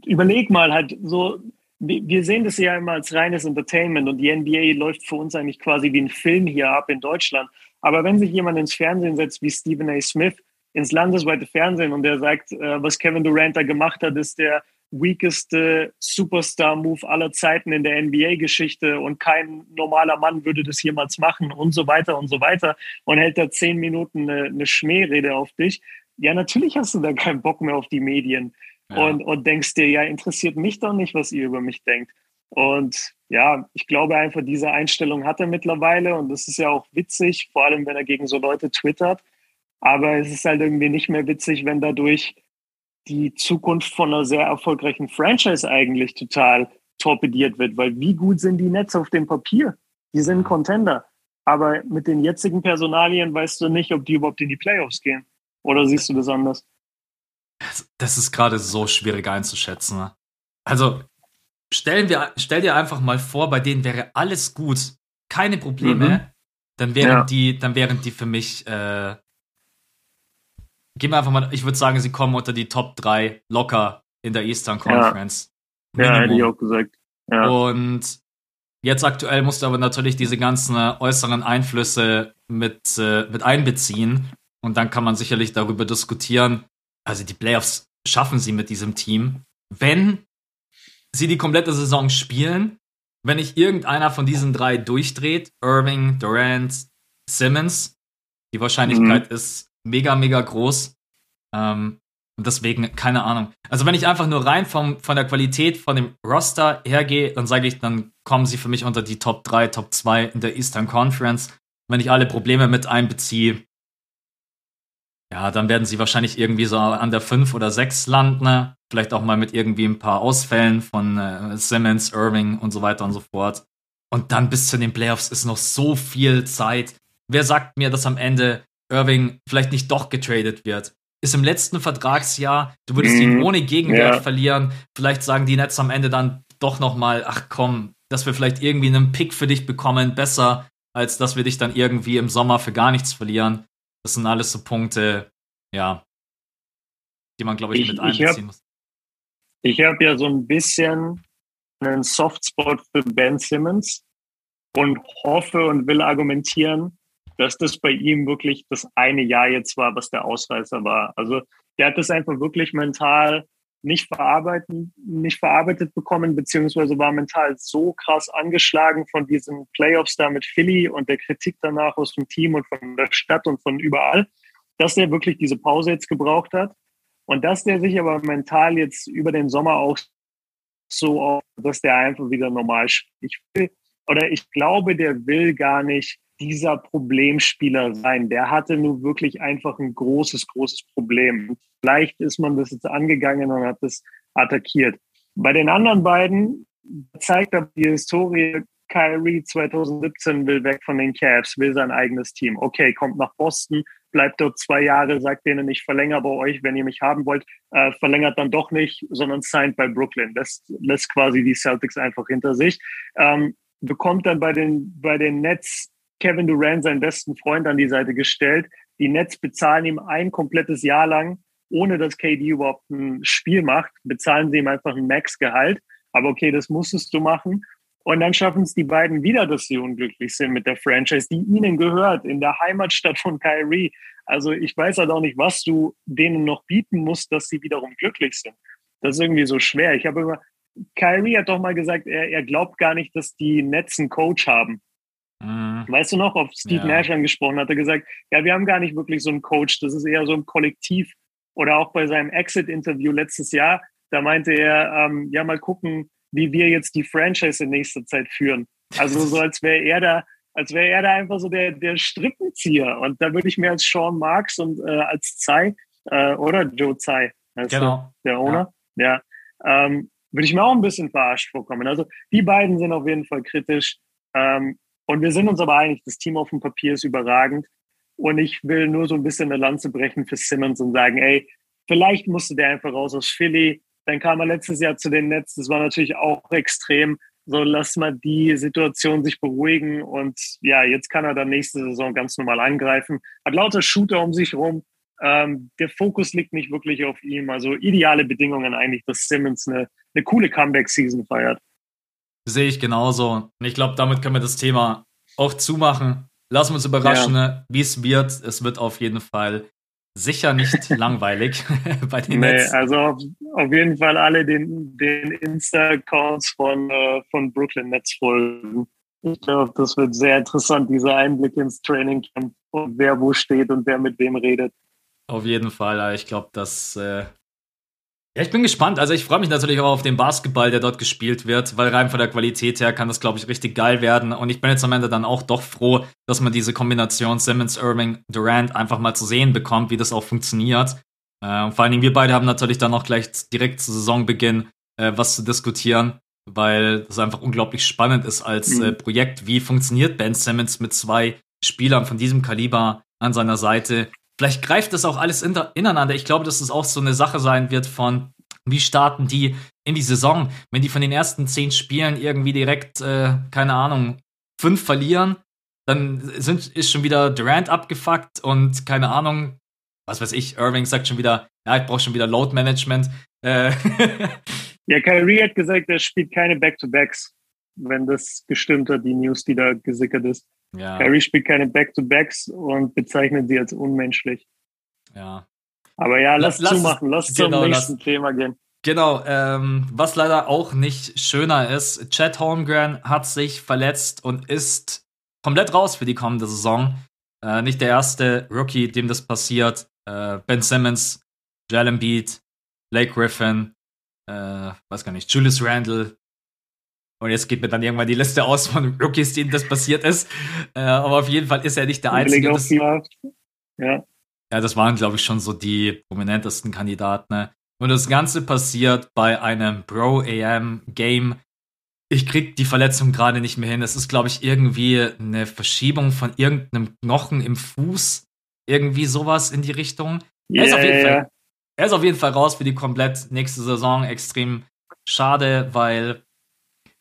überleg mal halt so, wir sehen das ja immer als reines Entertainment und die NBA läuft für uns eigentlich quasi wie ein Film hier ab in Deutschland. Aber wenn sich jemand ins Fernsehen setzt wie Stephen A. Smith, ins landesweite Fernsehen und der sagt, äh, was Kevin Durant da gemacht hat, ist der weakeste Superstar-Move aller Zeiten in der NBA-Geschichte und kein normaler Mann würde das jemals machen und so weiter und so weiter und hält da zehn Minuten eine, eine Schmährede auf dich. Ja, natürlich hast du dann keinen Bock mehr auf die Medien ja. und, und denkst dir, ja, interessiert mich doch nicht, was ihr über mich denkt. Und ja, ich glaube einfach, diese Einstellung hat er mittlerweile und das ist ja auch witzig, vor allem wenn er gegen so Leute twittert. Aber es ist halt irgendwie nicht mehr witzig, wenn dadurch die Zukunft von einer sehr erfolgreichen Franchise eigentlich total torpediert wird, weil wie gut sind die Nets auf dem Papier? Die sind Contender. Aber mit den jetzigen Personalien weißt du nicht, ob die überhaupt in die Playoffs gehen. Oder siehst du das anders? Das ist gerade so schwierig einzuschätzen. Ne? Also, stellen wir, stell dir einfach mal vor, bei denen wäre alles gut, keine Probleme, mhm. dann wären ja. die, dann wären die für mich äh, gehen wir einfach mal, ich würde sagen, sie kommen unter die Top 3 locker in der Eastern Conference. Ja, ja hätte ich auch gesagt. Ja. Und jetzt aktuell musst du aber natürlich diese ganzen äußeren Einflüsse mit, äh, mit einbeziehen. Und dann kann man sicherlich darüber diskutieren. Also die Playoffs schaffen sie mit diesem Team, wenn sie die komplette Saison spielen. Wenn nicht irgendeiner von diesen drei durchdreht, Irving, Durant, Simmons, die Wahrscheinlichkeit mhm. ist mega, mega groß. Ähm, und deswegen, keine Ahnung. Also wenn ich einfach nur rein vom, von der Qualität von dem Roster hergehe, dann sage ich, dann kommen sie für mich unter die Top 3, Top 2 in der Eastern Conference. Wenn ich alle Probleme mit einbeziehe, ja, dann werden sie wahrscheinlich irgendwie so an der 5 oder 6 landen. Ne? Vielleicht auch mal mit irgendwie ein paar Ausfällen von äh, Simmons, Irving und so weiter und so fort. Und dann bis zu den Playoffs ist noch so viel Zeit. Wer sagt mir, dass am Ende Irving vielleicht nicht doch getradet wird. Ist im letzten Vertragsjahr, du würdest ihn mhm. ohne Gegenwert ja. verlieren. Vielleicht sagen die Nets am Ende dann doch noch mal, ach komm, dass wir vielleicht irgendwie einen Pick für dich bekommen, besser, als dass wir dich dann irgendwie im Sommer für gar nichts verlieren. Das sind alles so Punkte, ja, die man, glaube ich, ich, mit einbeziehen ich hab, muss. Ich habe ja so ein bisschen einen Softspot für Ben Simmons und hoffe und will argumentieren, dass das bei ihm wirklich das eine Jahr jetzt war, was der Ausreißer war. Also der hat das einfach wirklich mental nicht verarbeiten, nicht verarbeitet bekommen, beziehungsweise war mental so krass angeschlagen von diesen Playoffs da mit Philly und der Kritik danach aus dem Team und von der Stadt und von überall, dass er wirklich diese Pause jetzt gebraucht hat und dass der sich aber mental jetzt über den Sommer auch so, dass der einfach wieder normal spielt. Ich will, oder ich glaube, der will gar nicht dieser Problemspieler sein. Der hatte nur wirklich einfach ein großes, großes Problem. Vielleicht ist man das jetzt angegangen und hat das attackiert. Bei den anderen beiden zeigt aber die Historie, Kyrie 2017 will weg von den Cavs, will sein eigenes Team. Okay, kommt nach Boston, bleibt dort zwei Jahre, sagt denen, ich verlängere bei euch, wenn ihr mich haben wollt, äh, verlängert dann doch nicht, sondern signed bei Brooklyn. Das lässt quasi die Celtics einfach hinter sich. Ähm, bekommt dann bei den, bei den Nets Kevin Durant seinen besten Freund an die Seite gestellt. Die Nets bezahlen ihm ein komplettes Jahr lang, ohne dass KD überhaupt ein Spiel macht, bezahlen sie ihm einfach ein Max-Gehalt. Aber okay, das musstest du machen. Und dann schaffen es die beiden wieder, dass sie unglücklich sind mit der Franchise, die ihnen gehört, in der Heimatstadt von Kyrie. Also ich weiß halt auch nicht, was du denen noch bieten musst, dass sie wiederum glücklich sind. Das ist irgendwie so schwer. Ich habe immer, Kyrie hat doch mal gesagt, er, er glaubt gar nicht, dass die Nets einen Coach haben. Mhm. Weißt du noch, ob Steve ja. Nash angesprochen hat, er gesagt, ja, wir haben gar nicht wirklich so einen Coach, das ist eher so ein Kollektiv. Oder auch bei seinem Exit-Interview letztes Jahr, da meinte er, ähm, ja, mal gucken, wie wir jetzt die Franchise in nächster Zeit führen. Also so, als wäre er da, als wäre er da einfach so der, der Strippenzieher. Und da würde ich mir als Sean Marks und äh, als Tsai, äh, oder Joe Tsai, genau. der Owner, ja, ja ähm, würde ich mir auch ein bisschen verarscht vorkommen. Also die beiden sind auf jeden Fall kritisch. Ähm, und wir sind uns aber einig, das Team auf dem Papier ist überragend. Und ich will nur so ein bisschen eine Lanze brechen für Simmons und sagen, ey, vielleicht musste der einfach raus aus Philly. Dann kam er letztes Jahr zu den Nets. Das war natürlich auch extrem. So, lass mal die Situation sich beruhigen. Und ja, jetzt kann er dann nächste Saison ganz normal angreifen. Hat lauter Shooter um sich rum. Ähm, der Fokus liegt nicht wirklich auf ihm. Also ideale Bedingungen eigentlich, dass Simmons eine, eine coole Comeback-Season feiert. Sehe ich genauso. Und ich glaube, damit können wir das Thema auch zumachen. Lassen wir uns überraschen, ja. wie es wird. Es wird auf jeden Fall sicher nicht langweilig bei den nee, Nets. Also auf, auf, jeden Fall alle den, den Insta-Accounts von, äh, von Brooklyn Nets folgen. Ich glaube, das wird sehr interessant, dieser Einblick ins Training Camp und wer wo steht und wer mit wem redet. Auf jeden Fall. Ich glaube, das äh, ja, ich bin gespannt. Also ich freue mich natürlich auch auf den Basketball, der dort gespielt wird, weil rein von der Qualität her kann das, glaube ich, richtig geil werden. Und ich bin jetzt am Ende dann auch doch froh, dass man diese Kombination Simmons, Irving, Durant einfach mal zu sehen bekommt, wie das auch funktioniert. Äh, vor allen Dingen wir beide haben natürlich dann auch gleich direkt zu Saisonbeginn äh, was zu diskutieren, weil das einfach unglaublich spannend ist als mhm. äh, Projekt. Wie funktioniert Ben Simmons mit zwei Spielern von diesem Kaliber an seiner Seite? Vielleicht greift das auch alles ineinander. Ich glaube, dass das auch so eine Sache sein wird von, wie starten die in die Saison? Wenn die von den ersten zehn Spielen irgendwie direkt, äh, keine Ahnung, fünf verlieren, dann sind, ist schon wieder Durant abgefuckt und keine Ahnung, was weiß ich, Irving sagt schon wieder, ja, ich brauche schon wieder Load Management. Äh ja, Kyrie hat gesagt, er spielt keine Back-to-Backs, wenn das gestimmt hat, die News, die da gesickert ist. Ja. Kyrie spielt keine Back-to-Backs und bezeichnet sie als unmenschlich. Ja. Aber ja, lass, lass zumachen, lass genau, zum nächsten lass, Thema gehen. Genau, ähm, was leider auch nicht schöner ist, Chad Holmgren hat sich verletzt und ist komplett raus für die kommende Saison. Äh, nicht der erste Rookie, dem das passiert. Äh, ben Simmons, Jalen Beat, Blake Griffin, äh, weiß gar nicht, Julius Randle, und jetzt geht mir dann irgendwann die Liste aus von Rookies, denen das passiert ist. Äh, aber auf jeden Fall ist er nicht der Einzige. Das, ja. ja, das waren, glaube ich, schon so die prominentesten Kandidaten. Ne? Und das Ganze passiert bei einem Pro-AM-Game. Ich krieg die Verletzung gerade nicht mehr hin. Es ist, glaube ich, irgendwie eine Verschiebung von irgendeinem Knochen im Fuß. Irgendwie sowas in die Richtung. Yeah, er, ist auf jeden Fall, er ist auf jeden Fall raus für die komplett nächste Saison. Extrem schade, weil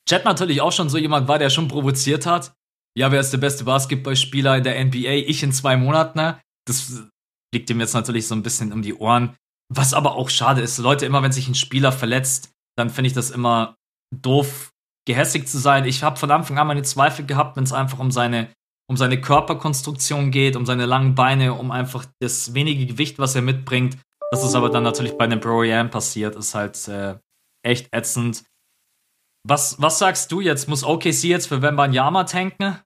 Chat natürlich auch schon so jemand war, der schon provoziert hat. Ja, wer ist der beste Basketballspieler in der NBA? Ich in zwei Monaten. Ne? Das liegt ihm jetzt natürlich so ein bisschen um die Ohren. Was aber auch schade ist, Leute, immer wenn sich ein Spieler verletzt, dann finde ich das immer doof, gehässig zu sein. Ich habe von Anfang an meine Zweifel gehabt, wenn es einfach um seine, um seine Körperkonstruktion geht, um seine langen Beine, um einfach das wenige Gewicht, was er mitbringt. Dass es aber dann natürlich bei einem Bro passiert, ist halt äh, echt ätzend. Was, was sagst du jetzt? Muss OKC jetzt für Wembanyama tanken?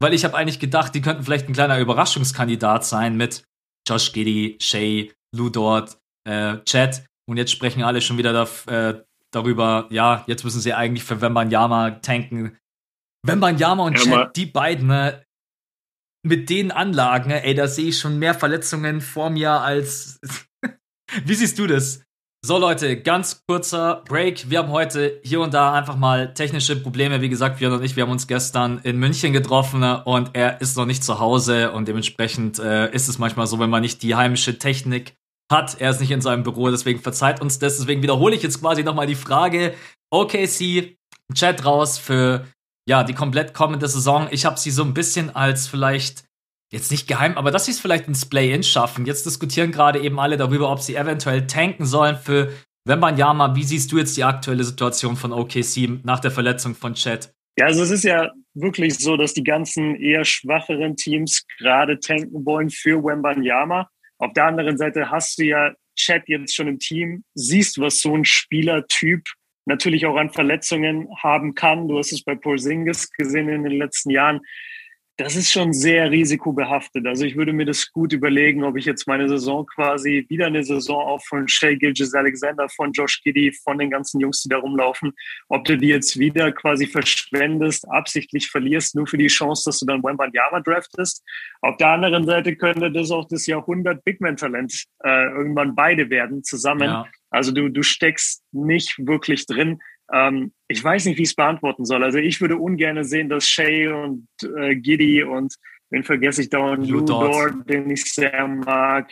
Weil ich habe eigentlich gedacht, die könnten vielleicht ein kleiner Überraschungskandidat sein mit Josh Giddy, Shay, Lou Dort, äh, Chad. Und jetzt sprechen alle schon wieder da, äh, darüber, ja, jetzt müssen sie eigentlich für Wembanyama tanken. Wembanyama und ja, Chad, die beiden, ne, mit den Anlagen, ey, da sehe ich schon mehr Verletzungen vor mir als. Wie siehst du das? So Leute, ganz kurzer Break. Wir haben heute hier und da einfach mal technische Probleme. Wie gesagt, wir und ich, wir haben uns gestern in München getroffen und er ist noch nicht zu Hause und dementsprechend äh, ist es manchmal so, wenn man nicht die heimische Technik hat. Er ist nicht in seinem Büro, deswegen verzeiht uns das. Deswegen wiederhole ich jetzt quasi nochmal die Frage. OKC, Chat raus für ja die komplett kommende Saison. Ich habe sie so ein bisschen als vielleicht jetzt nicht geheim, aber dass sie es vielleicht ins Play-In schaffen. Jetzt diskutieren gerade eben alle darüber, ob sie eventuell tanken sollen für Wembanyama. Wie siehst du jetzt die aktuelle Situation von OKC nach der Verletzung von Chet? Ja, also es ist ja wirklich so, dass die ganzen eher schwacheren Teams gerade tanken wollen für Wembanyama. Auf der anderen Seite hast du ja Chat jetzt schon im Team, siehst, was so ein Spielertyp natürlich auch an Verletzungen haben kann. Du hast es bei Porzingis gesehen in den letzten Jahren das ist schon sehr risikobehaftet. Also ich würde mir das gut überlegen, ob ich jetzt meine Saison quasi wieder eine Saison auch von Shay Gilgis Alexander, von Josh Giddy, von den ganzen Jungs, die da rumlaufen, ob du die jetzt wieder quasi verschwendest, absichtlich verlierst, nur für die Chance, dass du dann Wembanyama draftest. Auf der anderen Seite könnte das auch das Jahrhundert Bigman-Talent äh, irgendwann beide werden zusammen. Ja. Also du, du steckst nicht wirklich drin. Ähm, ich weiß nicht, wie ich es beantworten soll. Also ich würde ungern sehen, dass Shay und äh, Giddy und den vergesse ich dauernd, Lou Dort, den ich sehr mag.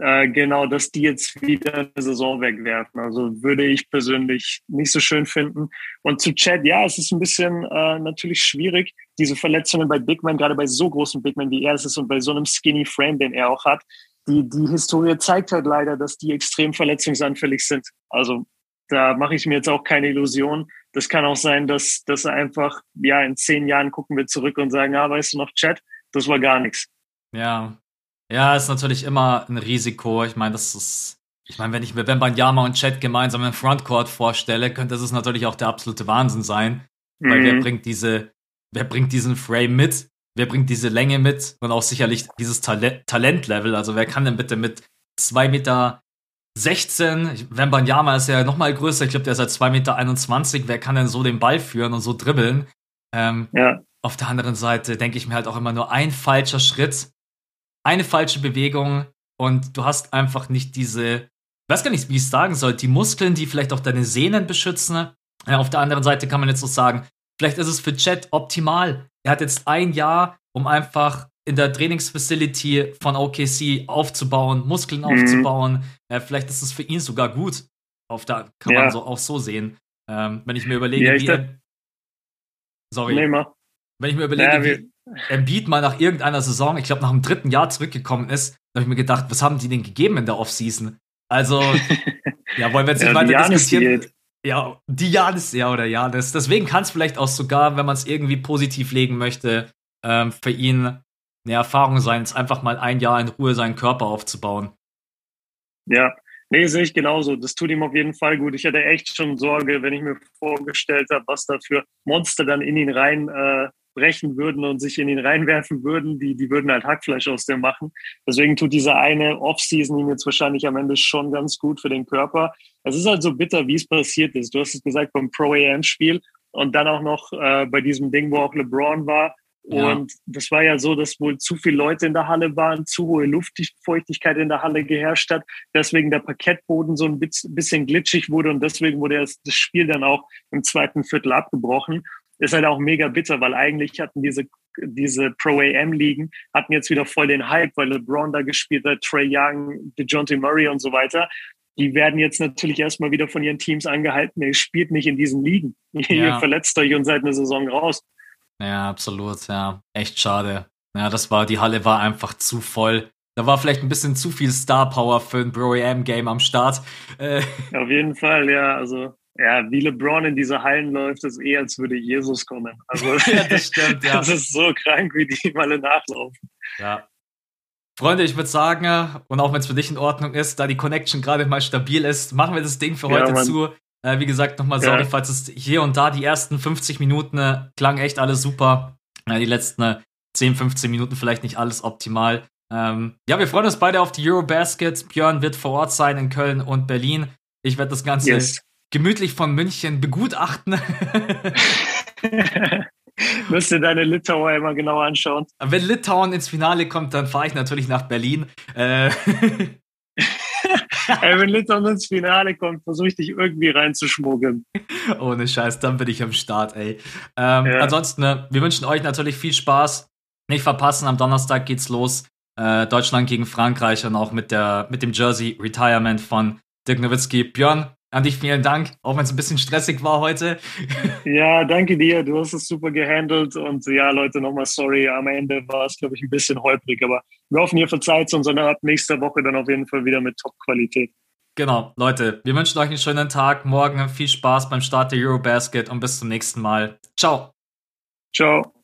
Äh, genau, dass die jetzt wieder eine Saison wegwerfen. Also würde ich persönlich nicht so schön finden. Und zu Chad, ja, es ist ein bisschen äh, natürlich schwierig, diese Verletzungen bei Big Man, gerade bei so großen Big Man wie er es ist und bei so einem skinny Frame, den er auch hat, die, die Historie zeigt halt leider, dass die extrem verletzungsanfällig sind. Also da mache ich mir jetzt auch keine Illusion. Das kann auch sein, dass, dass einfach, ja, in zehn Jahren gucken wir zurück und sagen, ah, weißt du noch, Chat, das war gar nichts. Ja, ja, ist natürlich immer ein Risiko. Ich meine, das ist, ich meine, wenn ich mir Wembanyama und Chat gemeinsam im Frontcourt vorstelle, könnte das natürlich auch der absolute Wahnsinn sein. Mhm. Weil wer mhm. bringt diese, wer bringt diesen Frame mit? Wer bringt diese Länge mit? Und auch sicherlich dieses Talent Talentlevel. Also wer kann denn bitte mit zwei Meter 16, Wembanyama ist ja noch mal größer, ich glaube, der ist seit 2,21 Meter. Wer kann denn so den Ball führen und so dribbeln? Ähm, ja. Auf der anderen Seite denke ich mir halt auch immer nur ein falscher Schritt eine falsche Bewegung und du hast einfach nicht diese, ich weiß gar nicht, wie ich es sagen soll, die Muskeln, die vielleicht auch deine Sehnen beschützen. Ja, auf der anderen Seite kann man jetzt so sagen, vielleicht ist es für Chet optimal. Er hat jetzt ein Jahr, um einfach in der Trainingsfacility von OKC aufzubauen, Muskeln mhm. aufzubauen. Ja, vielleicht ist es für ihn sogar gut. Auf da kann ja. man so auch so sehen. Ähm, wenn ich mir überlege, ja, wie er, sorry, nee, wenn ich mir überlege, wie, Embiid mal nach irgendeiner Saison, ich glaube nach dem dritten Jahr zurückgekommen ist, habe ich mir gedacht, was haben die denn gegeben in der Offseason? Also, ja, wollen wir jetzt nicht ja, weiter diskutieren. Geht. Ja, die Janis, ja, oder Janis. Deswegen kann es vielleicht auch sogar, wenn man es irgendwie positiv legen möchte, ähm, für ihn eine Erfahrung sein, es einfach mal ein Jahr in Ruhe seinen Körper aufzubauen. Ja, nee, sehe ich genauso. Das tut ihm auf jeden Fall gut. Ich hatte echt schon Sorge, wenn ich mir vorgestellt habe, was da für Monster dann in ihn rein äh, würden und sich in ihn reinwerfen würden, die, die würden halt Hackfleisch aus dem machen. Deswegen tut diese eine Off-Season ihm jetzt wahrscheinlich am Ende schon ganz gut für den Körper. Es ist halt so bitter, wie es passiert ist. Du hast es gesagt beim Pro-AM-Spiel und dann auch noch äh, bei diesem Ding, wo auch LeBron war. Ja. Und das war ja so, dass wohl zu viele Leute in der Halle waren, zu hohe Luftfeuchtigkeit in der Halle geherrscht hat, deswegen der Parkettboden so ein bisschen glitschig wurde und deswegen wurde das Spiel dann auch im zweiten Viertel abgebrochen ist halt auch mega bitter, weil eigentlich hatten diese, diese Pro-AM-Ligen, hatten jetzt wieder voll den Hype, weil LeBron da gespielt hat, Trey Young, DeJounte Murray und so weiter. Die werden jetzt natürlich erstmal wieder von ihren Teams angehalten, ihr spielt nicht in diesen Ligen. Ja. Ihr verletzt euch und seid eine Saison raus. Ja, absolut, ja. Echt schade. Ja, das war, die Halle war einfach zu voll. Da war vielleicht ein bisschen zu viel Star Power für ein Pro-AM-Game am Start. Äh. Auf jeden Fall, ja. Also ja, wie LeBron in diese Hallen läuft, ist eher, als würde Jesus kommen. Also, ja, das stimmt, ja. Das ist so krank, wie die alle nachlaufen. Ja. Freunde, ich würde sagen, und auch wenn es für dich in Ordnung ist, da die Connection gerade mal stabil ist, machen wir das Ding für heute ja, zu. Äh, wie gesagt, nochmal sorry, ja. falls es hier und da die ersten 50 Minuten äh, klang echt alles super. Äh, die letzten äh, 10, 15 Minuten vielleicht nicht alles optimal. Ähm, ja, wir freuen uns beide auf die Eurobasket. Björn wird vor Ort sein in Köln und Berlin. Ich werde das Ganze yes gemütlich von München begutachten. Müsst ihr deine Litauer immer genau anschauen. Wenn Litauen ins Finale kommt, dann fahre ich natürlich nach Berlin. Äh. Ey, wenn Litauen ins Finale kommt, versuche ich dich irgendwie reinzuschmuggeln. Ohne Scheiß, dann bin ich am Start, ey. Ähm, ja. Ansonsten, ne, wir wünschen euch natürlich viel Spaß. Nicht verpassen, am Donnerstag geht's los. Äh, Deutschland gegen Frankreich und auch mit, der, mit dem Jersey Retirement von Dirk Nowitzki. Björn, an dich vielen Dank, auch wenn es ein bisschen stressig war heute. Ja, danke dir. Du hast es super gehandelt. Und ja, Leute, nochmal sorry. Am Ende war es, glaube ich, ein bisschen holprig. Aber wir hoffen, ihr verzeiht uns und ab nächster Woche dann auf jeden Fall wieder mit Top-Qualität. Genau, Leute, wir wünschen euch einen schönen Tag. Morgen viel Spaß beim Start der Eurobasket und bis zum nächsten Mal. Ciao. Ciao.